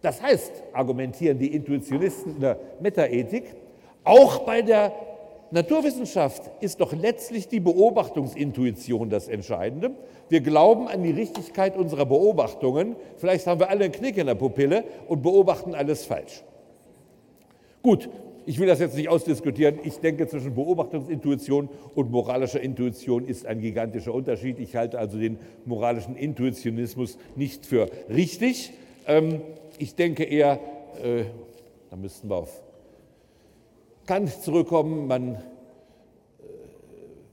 Das heißt, argumentieren die Intuitionisten in der Metaethik, auch bei der Naturwissenschaft ist doch letztlich die Beobachtungsintuition das Entscheidende. Wir glauben an die Richtigkeit unserer Beobachtungen. Vielleicht haben wir alle einen Knick in der Pupille und beobachten alles falsch. Gut, ich will das jetzt nicht ausdiskutieren. Ich denke, zwischen Beobachtungsintuition und moralischer Intuition ist ein gigantischer Unterschied. Ich halte also den moralischen Intuitionismus nicht für richtig. Ähm, ich denke eher, äh, da müssten wir auf Kant zurückkommen, man äh,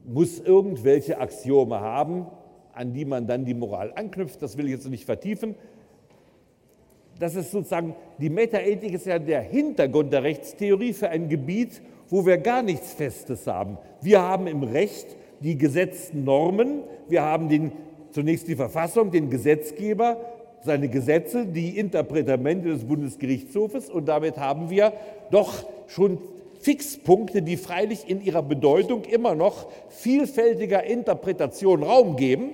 muss irgendwelche Axiome haben, an die man dann die Moral anknüpft. Das will ich jetzt nicht vertiefen das ist sozusagen, die Metaethik ist ja der Hintergrund der Rechtstheorie für ein Gebiet, wo wir gar nichts Festes haben. Wir haben im Recht die gesetzten Normen, wir haben den, zunächst die Verfassung, den Gesetzgeber, seine Gesetze, die Interpretamente des Bundesgerichtshofes und damit haben wir doch schon Fixpunkte, die freilich in ihrer Bedeutung immer noch vielfältiger Interpretation Raum geben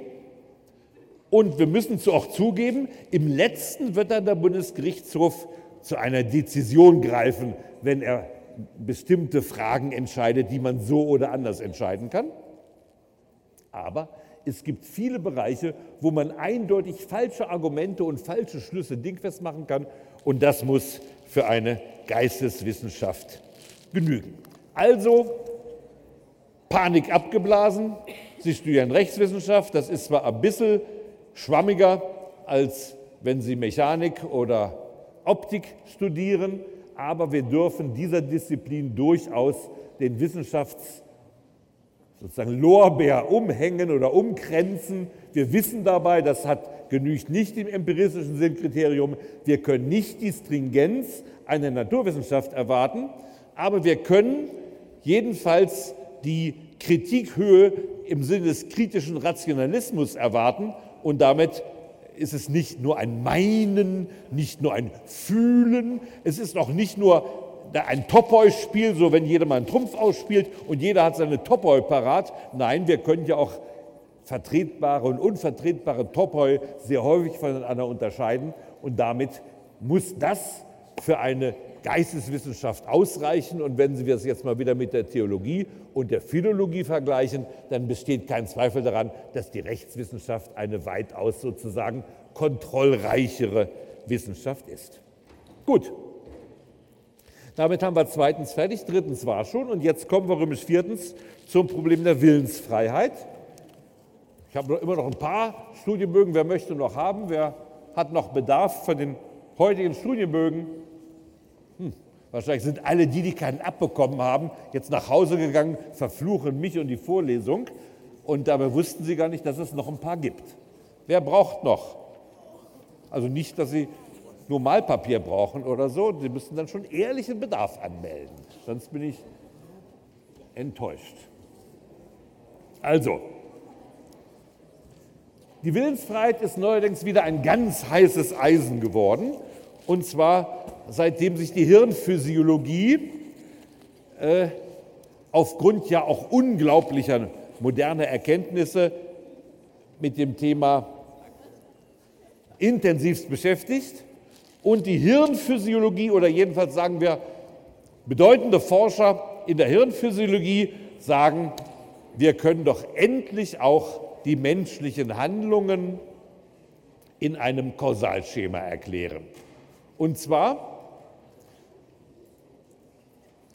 und wir müssen auch zugeben, im letzten wird dann der Bundesgerichtshof zu einer Dezision greifen, wenn er bestimmte Fragen entscheidet, die man so oder anders entscheiden kann. Aber es gibt viele Bereiche, wo man eindeutig falsche Argumente und falsche Schlüsse dingfest machen kann. Und das muss für eine Geisteswissenschaft genügen. Also Panik abgeblasen. Sie studieren Rechtswissenschaft. Das ist zwar ein bisschen schwammiger, als wenn Sie Mechanik oder Optik studieren, aber wir dürfen dieser Disziplin durchaus den Wissenschafts sozusagen Lorbeer umhängen oder umkränzen. Wir wissen dabei, das hat genügt nicht im empiristischen Sinnkriterium, wir können nicht die Stringenz einer Naturwissenschaft erwarten, aber wir können jedenfalls die Kritikhöhe im Sinne des kritischen Rationalismus erwarten. Und damit ist es nicht nur ein Meinen, nicht nur ein Fühlen, es ist auch nicht nur ein Topoi-Spiel, so wenn jeder mal einen Trumpf ausspielt und jeder hat seine Topoi parat. Nein, wir können ja auch vertretbare und unvertretbare Topoi sehr häufig voneinander unterscheiden. Und damit muss das für eine Geisteswissenschaft ausreichen. Und wenn Sie das jetzt mal wieder mit der Theologie und der Philologie vergleichen, dann besteht kein Zweifel daran, dass die Rechtswissenschaft eine weitaus sozusagen kontrollreichere Wissenschaft ist. Gut, damit haben wir zweitens fertig, drittens war schon und jetzt kommen wir römisch viertens zum Problem der Willensfreiheit. Ich habe immer noch ein paar Studienbögen, wer möchte noch haben, wer hat noch Bedarf von den heutigen Studienbögen? Hm, wahrscheinlich sind alle die, die keinen abbekommen haben, jetzt nach Hause gegangen, verfluchen mich und die Vorlesung. Und dabei wussten sie gar nicht, dass es noch ein paar gibt. Wer braucht noch? Also nicht, dass sie nur Malpapier brauchen oder so. Sie müssen dann schon ehrlichen Bedarf anmelden. Sonst bin ich enttäuscht. Also, die Willensfreiheit ist neuerdings wieder ein ganz heißes Eisen geworden. Und zwar seitdem sich die Hirnphysiologie äh, aufgrund ja auch unglaublicher moderner Erkenntnisse mit dem Thema intensivst beschäftigt und die Hirnphysiologie oder jedenfalls sagen wir bedeutende Forscher in der Hirnphysiologie sagen, wir können doch endlich auch die menschlichen Handlungen in einem Kausalschema erklären. Und zwar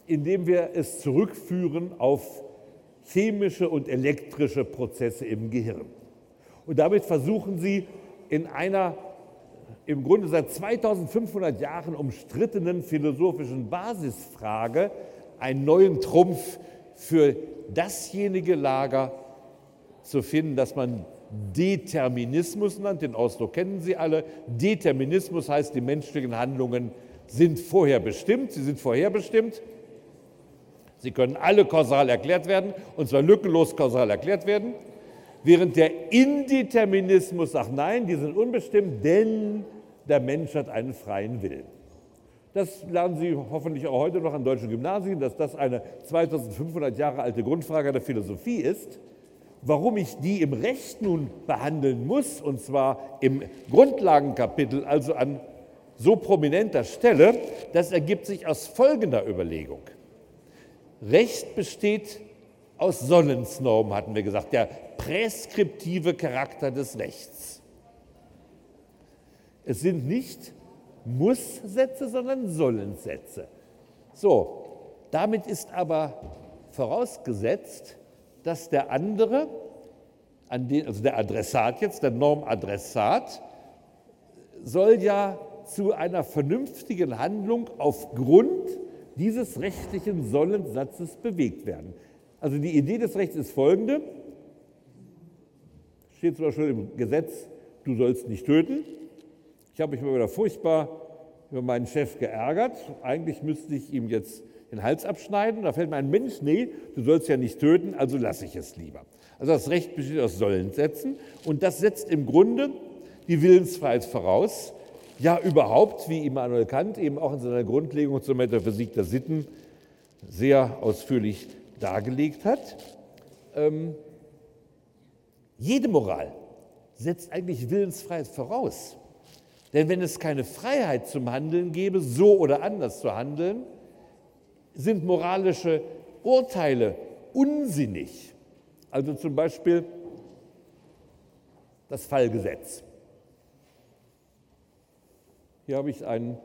indem wir es zurückführen auf chemische und elektrische Prozesse im Gehirn. Und damit versuchen sie in einer im Grunde seit 2500 Jahren umstrittenen philosophischen Basisfrage einen neuen Trumpf für dasjenige Lager zu finden, das man Determinismus nennt. Den Ausdruck kennen Sie alle. Determinismus heißt, die menschlichen Handlungen sind vorher bestimmt, sie sind vorherbestimmt Sie können alle kausal erklärt werden, und zwar lückenlos kausal erklärt werden, während der Indeterminismus sagt, nein, die sind unbestimmt, denn der Mensch hat einen freien Willen. Das lernen Sie hoffentlich auch heute noch an deutschen Gymnasien, dass das eine 2500 Jahre alte Grundfrage der Philosophie ist. Warum ich die im Recht nun behandeln muss, und zwar im Grundlagenkapitel, also an so prominenter Stelle, das ergibt sich aus folgender Überlegung. Recht besteht aus Sollensnormen, hatten wir gesagt, der präskriptive Charakter des Rechts. Es sind nicht Muss-Sätze, sondern Sollenssätze. So, damit ist aber vorausgesetzt, dass der andere, also der Adressat jetzt, der Normadressat, soll ja zu einer vernünftigen Handlung aufgrund dieses rechtlichen Sollensatzes bewegt werden. Also die Idee des Rechts ist folgende, steht zum Beispiel im Gesetz, du sollst nicht töten. Ich habe mich mal wieder furchtbar über meinen Chef geärgert. Eigentlich müsste ich ihm jetzt den Hals abschneiden. Da fällt mir ein Mensch, nee, du sollst ja nicht töten, also lasse ich es lieber. Also das Recht besteht aus Sollensätzen und das setzt im Grunde die Willensfreiheit voraus. Ja, überhaupt, wie Immanuel Kant eben auch in seiner Grundlegung zur Metaphysik der Sitten sehr ausführlich dargelegt hat. Ähm, jede Moral setzt eigentlich Willensfreiheit voraus. Denn wenn es keine Freiheit zum Handeln gäbe, so oder anders zu handeln, sind moralische Urteile unsinnig. Also zum Beispiel das Fallgesetz. Hier habe ich einen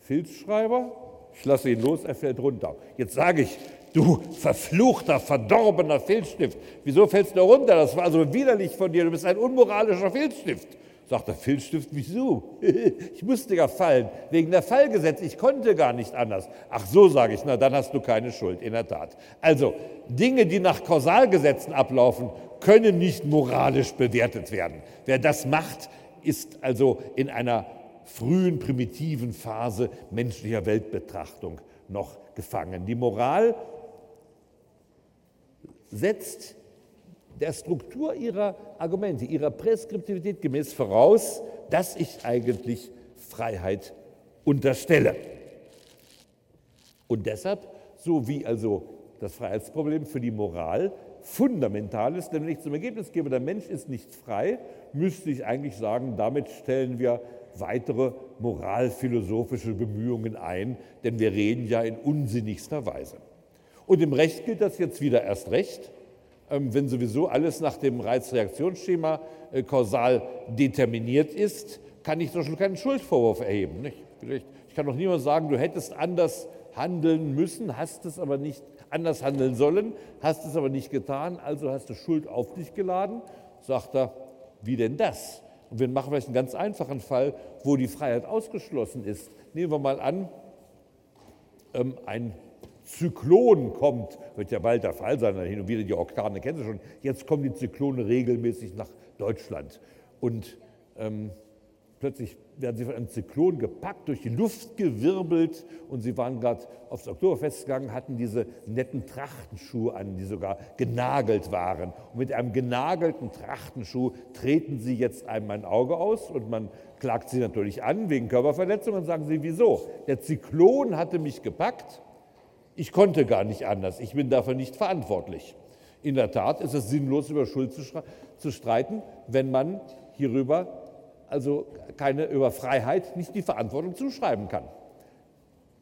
Filzschreiber, ich lasse ihn los, er fällt runter. Jetzt sage ich, du verfluchter, verdorbener Filzstift, wieso fällst du runter? Das war so widerlich von dir, du bist ein unmoralischer Filzstift. Sagt der Filzstift, wieso? <laughs> Ich musste ja fallen, wegen der Fallgesetze, ich konnte gar nicht anders. Ach so, sage ich, na dann hast du keine Schuld, in der Tat. Also, Dinge, die nach Kausalgesetzen ablaufen, können nicht moralisch bewertet werden. Wer das macht, ist also in einer frühen primitiven Phase menschlicher Weltbetrachtung noch gefangen. Die Moral setzt der Struktur ihrer Argumente, ihrer Präskriptivität gemäß voraus, dass ich eigentlich Freiheit unterstelle. Und deshalb, so wie also das Freiheitsproblem für die Moral fundamental ist, denn wenn ich zum Ergebnis gebe, der Mensch ist nicht frei, müsste ich eigentlich sagen, damit stellen wir weitere moralphilosophische Bemühungen ein, denn wir reden ja in unsinnigster Weise. Und im Recht gilt das jetzt wieder erst recht, ähm, wenn sowieso alles nach dem Reizreaktionsschema äh, kausal determiniert ist, kann ich doch schon keinen Schuldvorwurf erheben. Nicht? Ich kann doch niemand sagen, du hättest anders handeln müssen, hast es aber nicht anders handeln sollen, hast es aber nicht getan, also hast du Schuld auf dich geladen. Sagt er, wie denn das? Und wir machen vielleicht einen ganz einfachen Fall, wo die Freiheit ausgeschlossen ist. Nehmen wir mal an, ähm, ein Zyklon kommt, wird ja bald der Fall sein, hin und wieder die Orkane kennen Sie schon. Jetzt kommen die Zyklone regelmäßig nach Deutschland. Und ähm, Plötzlich werden sie von einem Zyklon gepackt, durch die Luft gewirbelt und sie waren gerade aufs Oktoberfest gegangen, hatten diese netten Trachtenschuhe an, die sogar genagelt waren. Und mit einem genagelten Trachtenschuh treten sie jetzt einem ein Auge aus und man klagt sie natürlich an wegen Körperverletzung und sagen sie, wieso? Der Zyklon hatte mich gepackt, ich konnte gar nicht anders, ich bin dafür nicht verantwortlich. In der Tat ist es sinnlos, über Schuld zu, streiten, wenn man hierüber also keine über Freiheit nicht die Verantwortung zuschreiben kann.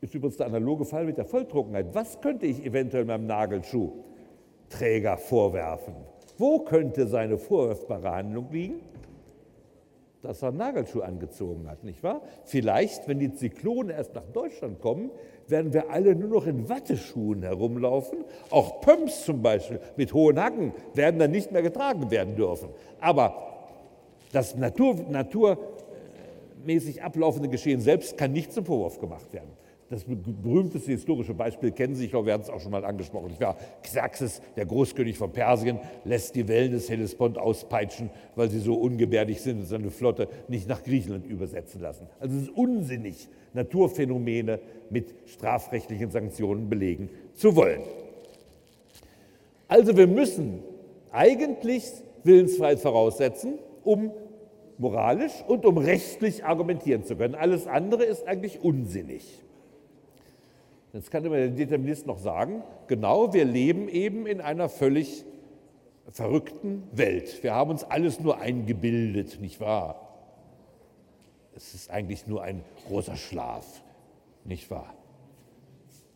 Ist übrigens der analoge Fall mit der Volltrockenheit. Was könnte ich eventuell meinem Nagelschuhträger vorwerfen? Wo könnte seine vorwurfbare Handlung liegen? Dass er einen Nagelschuh angezogen hat, nicht wahr? Vielleicht, wenn die Zyklone erst nach Deutschland kommen, werden wir alle nur noch in Watteschuhen herumlaufen. Auch Pumps zum Beispiel mit hohen Hacken werden dann nicht mehr getragen werden dürfen. Aber das Natur, naturmäßig ablaufende Geschehen selbst kann nicht zum Vorwurf gemacht werden. Das berühmteste historische Beispiel kennen Sie, ich glaube, wir hatten es auch schon mal angesprochen. Ich war Xerxes, der Großkönig von Persien, lässt die Wellen des Hellespont auspeitschen, weil sie so ungebärdig sind und seine Flotte nicht nach Griechenland übersetzen lassen. Also es ist unsinnig, Naturphänomene mit strafrechtlichen Sanktionen belegen zu wollen. Also wir müssen eigentlich Willensfreiheit voraussetzen, um moralisch und um rechtlich argumentieren zu können. Alles andere ist eigentlich unsinnig. Jetzt kann der Determinist noch sagen, genau, wir leben eben in einer völlig verrückten Welt. Wir haben uns alles nur eingebildet, nicht wahr? Es ist eigentlich nur ein großer Schlaf, nicht wahr?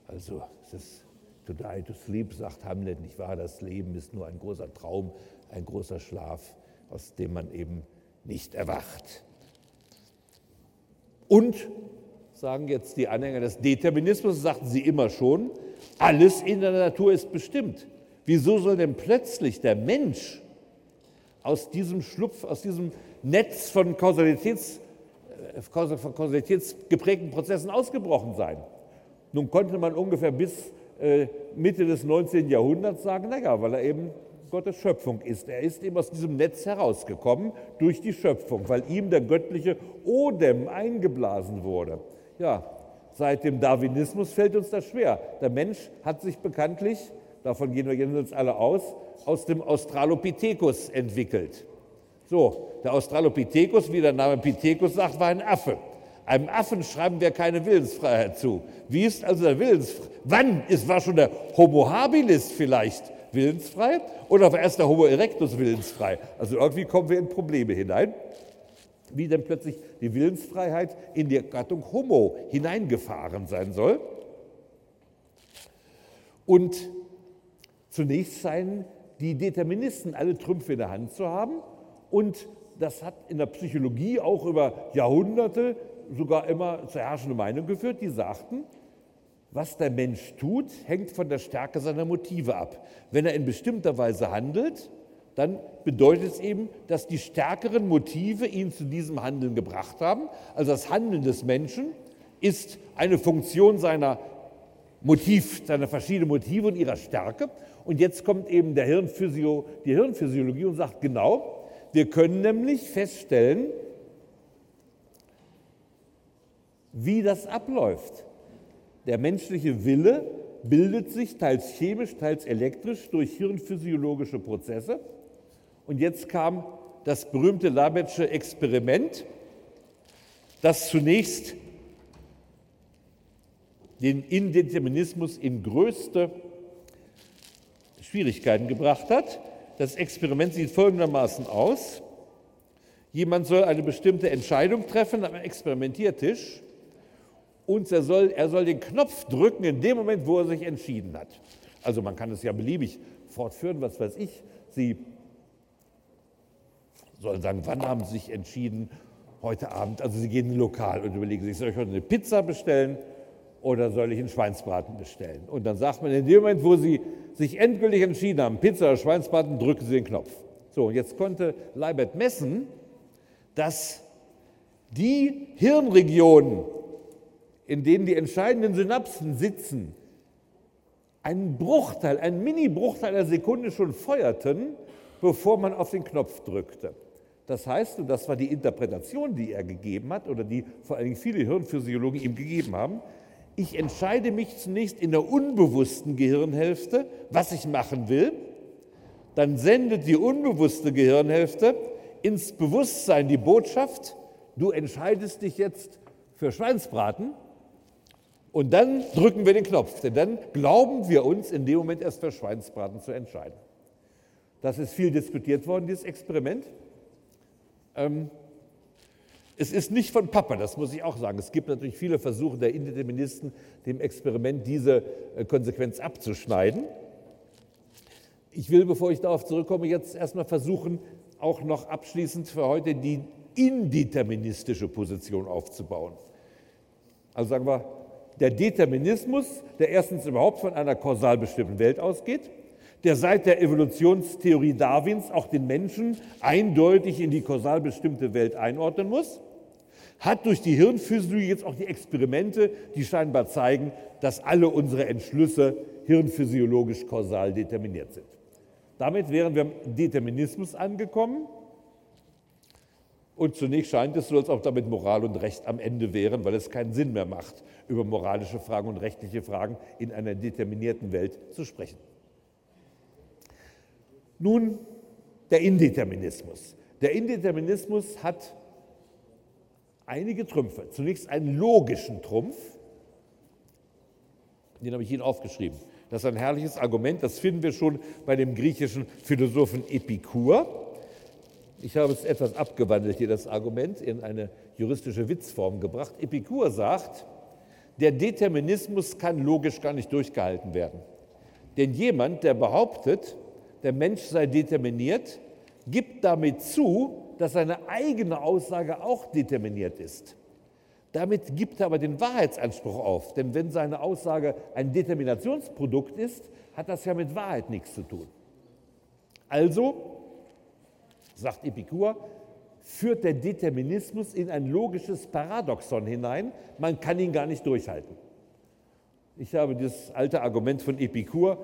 Also es ist to die, to sleep, sagt Hamlet, nicht wahr? Das Leben ist nur ein großer Traum, ein großer Schlaf, aus dem man eben nicht erwacht. Und, sagen jetzt die Anhänger des Determinismus, sagten sie immer schon, alles in der Natur ist bestimmt. Wieso soll denn plötzlich der Mensch aus diesem Schlupf, aus diesem Netz von, Kausalitäts, äh, von kausalitätsgeprägten Prozessen ausgebrochen sein? Nun konnte man ungefähr bis äh, Mitte des 19. Jahrhunderts sagen, naja, weil er eben Gottes Schöpfung ist. Er ist eben aus diesem Netz herausgekommen durch die Schöpfung, weil ihm der göttliche Odem eingeblasen wurde. Ja, seit dem Darwinismus fällt uns das schwer. Der Mensch hat sich bekanntlich, davon gehen wir jetzt alle aus, aus dem Australopithecus entwickelt. So, der Australopithecus, wie der Name Pithecus sagt, war ein Affe. Einem Affen schreiben wir keine Willensfreiheit zu. Wie ist also der Willensfreiheit? Wann ist, war schon der Homo habilis vielleicht willensfrei oder war erst der Homo erectus willensfrei? Also irgendwie kommen wir in Probleme hinein, wie denn plötzlich die Willensfreiheit in die Gattung Homo hineingefahren sein soll. Und zunächst seien die Deterministen alle Trümpfe in der Hand zu haben und das hat in der Psychologie auch über Jahrhunderte sogar immer zur herrschenden Meinung geführt, die sagten, was der Mensch tut, hängt von der Stärke seiner Motive ab. Wenn er in bestimmter Weise handelt, dann bedeutet es eben, dass die stärkeren Motive ihn zu diesem Handeln gebracht haben. Also das Handeln des Menschen ist eine Funktion seiner Motiv, seiner verschiedenen Motive und ihrer Stärke. Und jetzt kommt eben der Hirnphysio, die Hirnphysiologie und sagt genau, wir können nämlich feststellen, wie das abläuft. Der menschliche Wille bildet sich teils chemisch, teils elektrisch durch hirnphysiologische Prozesse. Und jetzt kam das berühmte Labetsche Experiment, das zunächst den Indeterminismus in größte Schwierigkeiten gebracht hat. Das Experiment sieht folgendermaßen aus. Jemand soll eine bestimmte Entscheidung treffen am Experimentiertisch und er soll, er soll den Knopf drücken in dem Moment, wo er sich entschieden hat. Also man kann es ja beliebig fortführen, was weiß ich. Sie sollen sagen, wann haben Sie sich entschieden? Heute Abend. Also Sie gehen in ein Lokal und überlegen sich, soll ich heute eine Pizza bestellen oder soll ich einen Schweinsbraten bestellen? Und dann sagt man, in dem Moment, wo Sie sich endgültig entschieden haben, Pizza oder Schweinsbraten, drücken Sie den Knopf. So, und jetzt konnte Leibert messen, dass die Hirnregionen, in denen die entscheidenden Synapsen sitzen, einen Bruchteil, einen Mini-Bruchteil der Sekunde schon feuerten, bevor man auf den Knopf drückte. Das heißt, und das war die Interpretation, die er gegeben hat, oder die vor allen Dingen viele Hirnphysiologen ihm gegeben haben, ich entscheide mich zunächst in der unbewussten Gehirnhälfte, was ich machen will, dann sendet die unbewusste Gehirnhälfte ins Bewusstsein die Botschaft, du entscheidest dich jetzt für Schweinsbraten und dann drücken wir den Knopf, denn dann glauben wir uns in dem Moment erst für Schweinsbraten zu entscheiden. Das ist viel diskutiert worden, dieses Experiment. Ähm, es ist nicht von Papa, das muss ich auch sagen. Es gibt natürlich viele Versuche der Indeterministen, dem Experiment diese äh, Konsequenz abzuschneiden. Ich will, bevor ich darauf zurückkomme, jetzt erstmal versuchen, auch noch abschließend für heute die indeterministische Position aufzubauen. Also sagen wir, der Determinismus, der erstens überhaupt von einer kausal bestimmten Welt ausgeht, der seit der Evolutionstheorie Darwins auch den Menschen eindeutig in die kausal bestimmte Welt einordnen muss, hat durch die Hirnphysiologie jetzt auch die Experimente, die scheinbar zeigen, dass alle unsere Entschlüsse hirnphysiologisch kausal determiniert sind. Damit wären wir am Determinismus angekommen. Und zunächst scheint es so, als ob damit Moral und Recht am Ende wären, weil es keinen Sinn mehr macht, über moralische Fragen und rechtliche Fragen in einer determinierten Welt zu sprechen. Nun der Indeterminismus. Der Indeterminismus hat einige Trümpfe. Zunächst einen logischen Trumpf, den habe ich Ihnen aufgeschrieben. Das ist ein herrliches Argument, das finden wir schon bei dem griechischen Philosophen Epikur. Ich habe es etwas abgewandelt, hier das Argument, in eine juristische Witzform gebracht. Epikur sagt, der Determinismus kann logisch gar nicht durchgehalten werden. Denn jemand, der behauptet, der Mensch sei determiniert, gibt damit zu, dass seine eigene Aussage auch determiniert ist. Damit gibt er aber den Wahrheitsanspruch auf, denn wenn seine Aussage ein Determinationsprodukt ist, hat das ja mit Wahrheit nichts zu tun. Also, sagt Epikur, führt der Determinismus in ein logisches Paradoxon hinein, man kann ihn gar nicht durchhalten. Ich habe das alte Argument von Epikur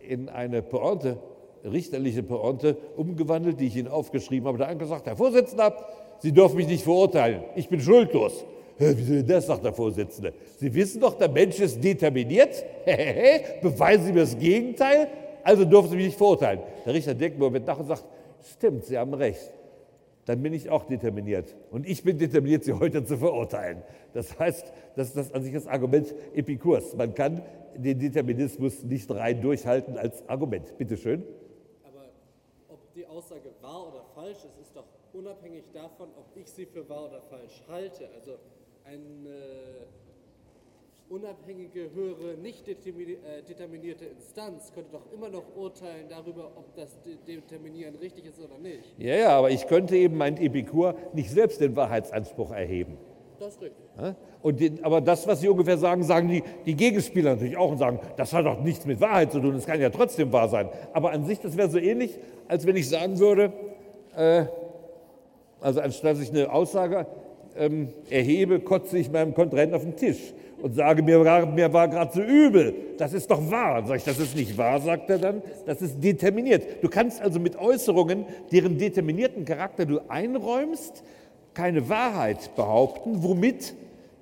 in eine Pointe, richterliche Pointe, umgewandelt, die ich Ihnen aufgeschrieben habe. Da hat gesagt, Herr Vorsitzender, Sie dürfen mich nicht verurteilen, ich bin schuldlos. Wieso denn das, sagt der Vorsitzende. Sie wissen doch, der Mensch ist determiniert. <laughs> Beweisen Sie mir das Gegenteil, also dürfen Sie mich nicht verurteilen. Der Richter denkt mir mit nach und sagt, stimmt, Sie haben recht. Dann bin ich auch determiniert. Und ich bin determiniert, Sie heute zu verurteilen. Das heißt, das ist das an sich das Argument Epikurs. Man kann den Determinismus nicht rein durchhalten als Argument. Bitte schön. Aber ob die Aussage wahr oder falsch ist, ist doch unabhängig davon, ob ich sie für wahr oder falsch halte. Also eine unabhängige, höhere, nicht äh, determinierte Instanz könnte doch immer noch urteilen darüber, ob das Determinieren richtig ist oder nicht. Ja, ja, aber ich könnte eben, meint Epikur, nicht selbst den Wahrheitsanspruch erheben. Das ist richtig. Und den, aber das, was Sie ungefähr sagen, sagen die, die Gegenspieler natürlich auch und sagen, das hat doch nichts mit Wahrheit zu tun, es kann ja trotzdem wahr sein. Aber an sich, das wäre so ähnlich, als wenn ich sagen würde, äh, also anstatt ich eine Aussage ähm, erhebe, kotze ich meinem Kontrahenten auf den Tisch und sage, mir war, mir war gerade so übel. Das ist doch wahr. Sag ich, das ist nicht wahr, sagt er dann. Das ist determiniert. Du kannst also mit Äußerungen, deren determinierten Charakter du einräumst, keine Wahrheit behaupten, womit,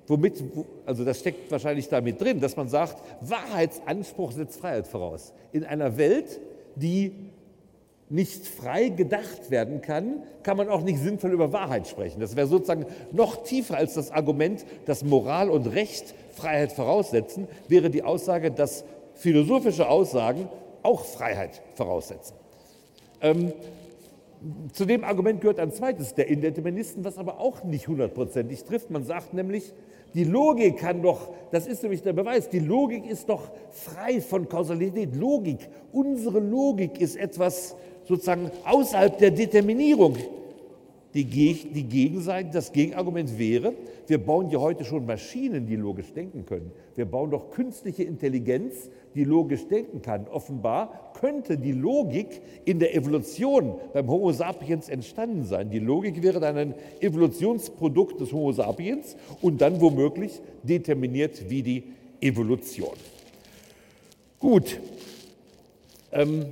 womit, also das steckt wahrscheinlich damit drin, dass man sagt, Wahrheitsanspruch setzt Freiheit voraus. In einer Welt, die nicht frei gedacht werden kann, kann man auch nicht sinnvoll über Wahrheit sprechen. Das wäre sozusagen noch tiefer als das Argument, dass Moral und Recht Freiheit voraussetzen, wäre die Aussage, dass philosophische Aussagen auch Freiheit voraussetzen. Ähm, zu dem Argument gehört ein zweites der Indeterministen, was aber auch nicht hundertprozentig trifft. Man sagt nämlich, die Logik kann doch, das ist nämlich der Beweis, die Logik ist doch frei von Kausalität. Logik, unsere Logik ist etwas sozusagen außerhalb der Determinierung. Die, die Gegenseite, das Gegenargument wäre, wir bauen ja heute schon Maschinen, die logisch denken können. Wir bauen doch künstliche Intelligenz, die logisch denken kann. Offenbar könnte die Logik in der Evolution beim Homo sapiens entstanden sein. Die Logik wäre dann ein Evolutionsprodukt des Homo sapiens und dann womöglich determiniert wie die Evolution. Gut. Ähm,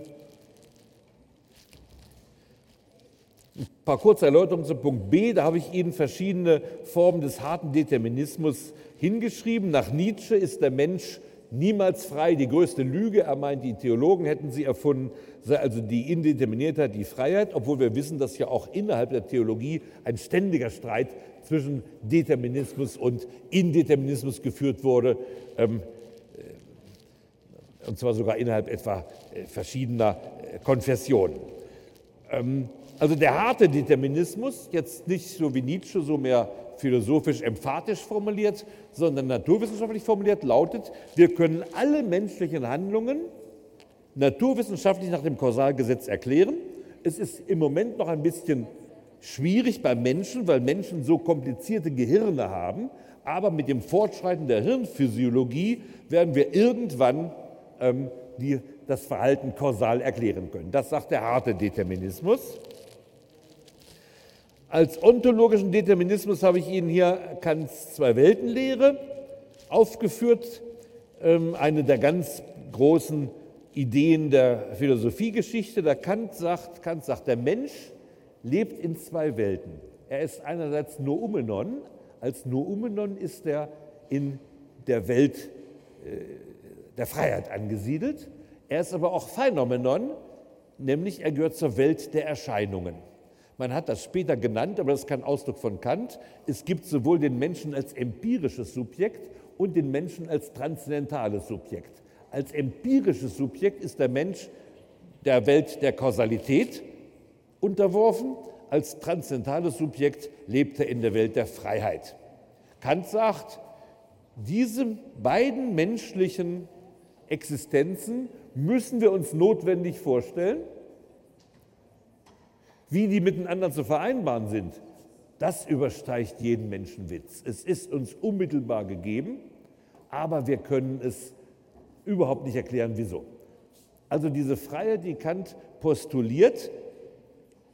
Ein paar kurze Erläuterungen zum Punkt B. Da habe ich Ihnen verschiedene Formen des harten Determinismus hingeschrieben. Nach Nietzsche ist der Mensch niemals frei. Die größte Lüge, er meint, die Theologen hätten sie erfunden, sei also die Indeterminiertheit, die Freiheit, obwohl wir wissen, dass ja auch innerhalb der Theologie ein ständiger Streit zwischen Determinismus und Indeterminismus geführt wurde, ähm, äh, und zwar sogar innerhalb etwa äh, verschiedener äh, Konfessionen. Also der harte Determinismus, jetzt nicht so wie Nietzsche, so mehr philosophisch emphatisch formuliert, sondern naturwissenschaftlich formuliert, lautet, wir können alle menschlichen Handlungen naturwissenschaftlich nach dem Kausalgesetz erklären. Es ist im Moment noch ein bisschen schwierig bei Menschen, weil Menschen so komplizierte Gehirne haben, aber mit dem Fortschreiten der Hirnphysiologie werden wir irgendwann ähm, die, das Verhalten kausal erklären können. Das sagt der harte Determinismus. Als ontologischen Determinismus habe ich Ihnen hier Kants Zwei-Welten-Lehre aufgeführt, ähm, eine der ganz großen Ideen der Philosophiegeschichte. Da Kant sagt, Kant sagt, der Mensch lebt in zwei Welten. Er ist einerseits Noumenon, als Noumenon ist er in der Welt äh, der Freiheit angesiedelt. Er ist aber auch Phänomenon, nämlich er gehört zur Welt der Erscheinungen. Man hat das später genannt, aber das ist kein Ausdruck von Kant. Es gibt sowohl den Menschen als empirisches Subjekt und den Menschen als transzendentales Subjekt. Als empirisches Subjekt ist der Mensch der Welt der Kausalität unterworfen, als transzendentales Subjekt lebt er in der Welt der Freiheit. Kant sagt, diese beiden menschlichen Existenzen müssen wir uns notwendig vorstellen, wie die miteinander zu vereinbaren sind. Das übersteigt jeden Menschenwitz. Es ist uns unmittelbar gegeben, aber wir können es überhaupt nicht erklären, wieso. Also diese Freiheit, die Kant postuliert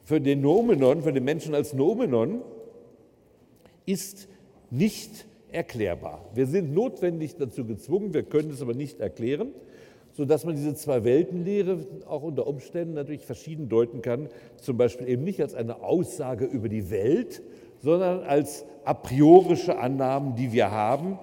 für den Nomenon, für den Menschen als Nomenon, ist nicht erklärbar. Wir sind notwendig dazu gezwungen, wir können es aber nicht erklären, sodass man diese Zwei-Welten-Lehre auch unter Umständen natürlich verschieden deuten kann, zum Beispiel eben nicht als eine Aussage über die Welt, sondern als a priorische Annahmen, die wir haben,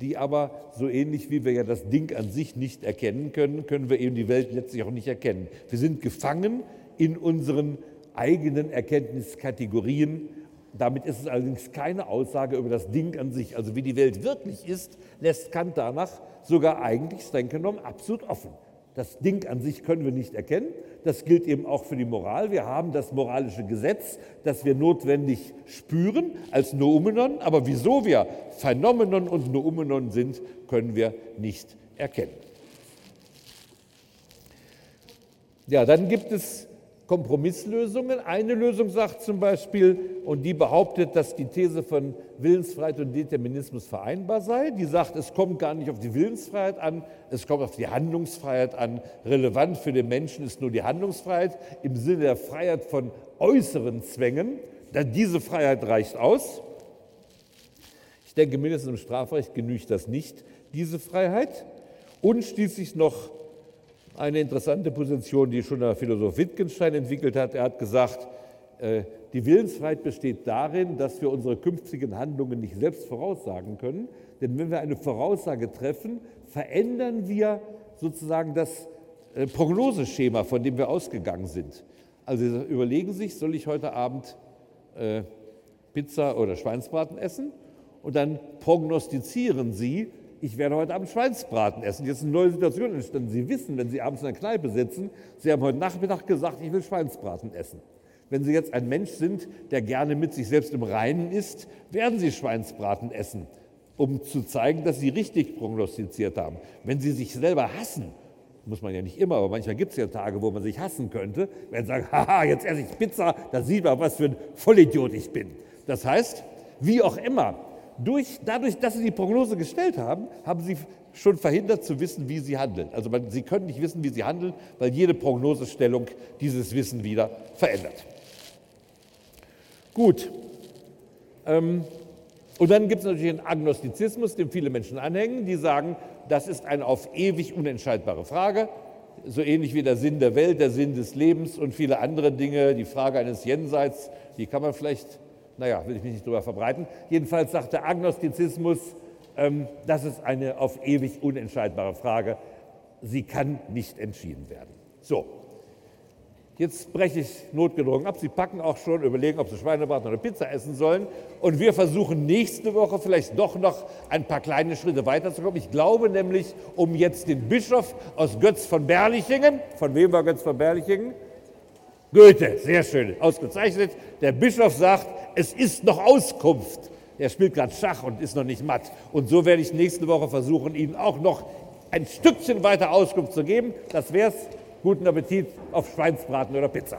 die aber so ähnlich wie wir ja das Ding an sich nicht erkennen können, können wir eben die Welt letztlich auch nicht erkennen. Wir sind gefangen in unseren eigenen Erkenntniskategorien. Damit ist es allerdings keine Aussage über das Ding an sich. Also wie die Welt wirklich ist, lässt Kant danach sogar eigentlich streng genommen absolut offen. Das Ding an sich können wir nicht erkennen. Das gilt eben auch für die Moral. Wir haben das moralische Gesetz, das wir notwendig spüren als Noumenon. Aber wieso wir Phänomenon und Noumenon sind, können wir nicht erkennen. Ja, dann gibt es Kompromisslösungen. Eine Lösung sagt zum Beispiel, und die behauptet, dass die These von Willensfreiheit und Determinismus vereinbar sei. Die sagt, es kommt gar nicht auf die Willensfreiheit an, es kommt auf die Handlungsfreiheit an. Relevant für den Menschen ist nur die Handlungsfreiheit im Sinne der Freiheit von äußeren Zwängen. Denn diese Freiheit reicht aus. Ich denke, mindestens im Strafrecht genügt das nicht, diese Freiheit. Und schließlich noch eine interessante Position, die schon der Philosoph Wittgenstein entwickelt hat. Er hat gesagt, äh, die Willensfreiheit besteht darin, dass wir unsere künftigen Handlungen nicht selbst voraussagen können. Denn wenn wir eine Voraussage treffen, verändern wir sozusagen das äh, Prognoseschema, von dem wir ausgegangen sind. Also überlegen Sie sich, soll ich heute Abend äh, Pizza oder Schweinsbraten essen? Und dann prognostizieren Sie, ich werde heute Abend Schweinsbraten essen. Jetzt ist eine neue Situation entstanden. Sie wissen, wenn Sie abends in der Kneipe sitzen, Sie haben heute Nachmittag gesagt, ich will Schweinsbraten essen. Wenn Sie jetzt ein Mensch sind, der gerne mit sich selbst im Reinen ist, werden Sie Schweinsbraten essen, um zu zeigen, dass Sie richtig prognostiziert haben. Wenn Sie sich selber hassen, muss man ja nicht immer, aber manchmal gibt es ja Tage, wo man sich hassen könnte, werden Sie sagen, <laughs> haha, jetzt esse ich Pizza, da sieht man, was für ein Vollidiot ich bin. Das heißt, wie auch immer, durch, dadurch, dass Sie die Prognose gestellt haben, haben Sie schon verhindert zu wissen, wie Sie handeln. Also man, Sie können nicht wissen, wie Sie handeln, weil jede Prognosestellung dieses Wissen wieder verändert. Gut. Ähm, und dann gibt es natürlich einen Agnostizismus, dem viele Menschen anhängen, die sagen, das ist eine auf ewig unentscheidbare Frage, so ähnlich wie der Sinn der Welt, der Sinn des Lebens und viele andere Dinge, die Frage eines Jenseits, die kann man vielleicht naja, will ich mich nicht darüber verbreiten. Jedenfalls sagt der Agnostizismus, ähm, das ist eine auf ewig unentscheidbare Frage. Sie kann nicht entschieden werden. So, jetzt breche ich notgedrungen ab. Sie packen auch schon, überlegen, ob Sie Schweinebraten oder Pizza essen sollen. Und wir versuchen nächste Woche vielleicht doch noch ein paar kleine Schritte weiterzukommen. Ich glaube nämlich, um jetzt den Bischof aus Götz von Berlichingen, von wem war Götz von Berlichingen? Goethe, sehr schön, ausgezeichnet. Der Bischof sagt, es ist noch Auskunft. Er spielt gerade Schach und ist noch nicht matt. Und so werde ich nächste Woche versuchen, Ihnen auch noch ein Stückchen weiter Auskunft zu geben. Das wäre es. Guten Appetit auf Schweinsbraten oder Pizza.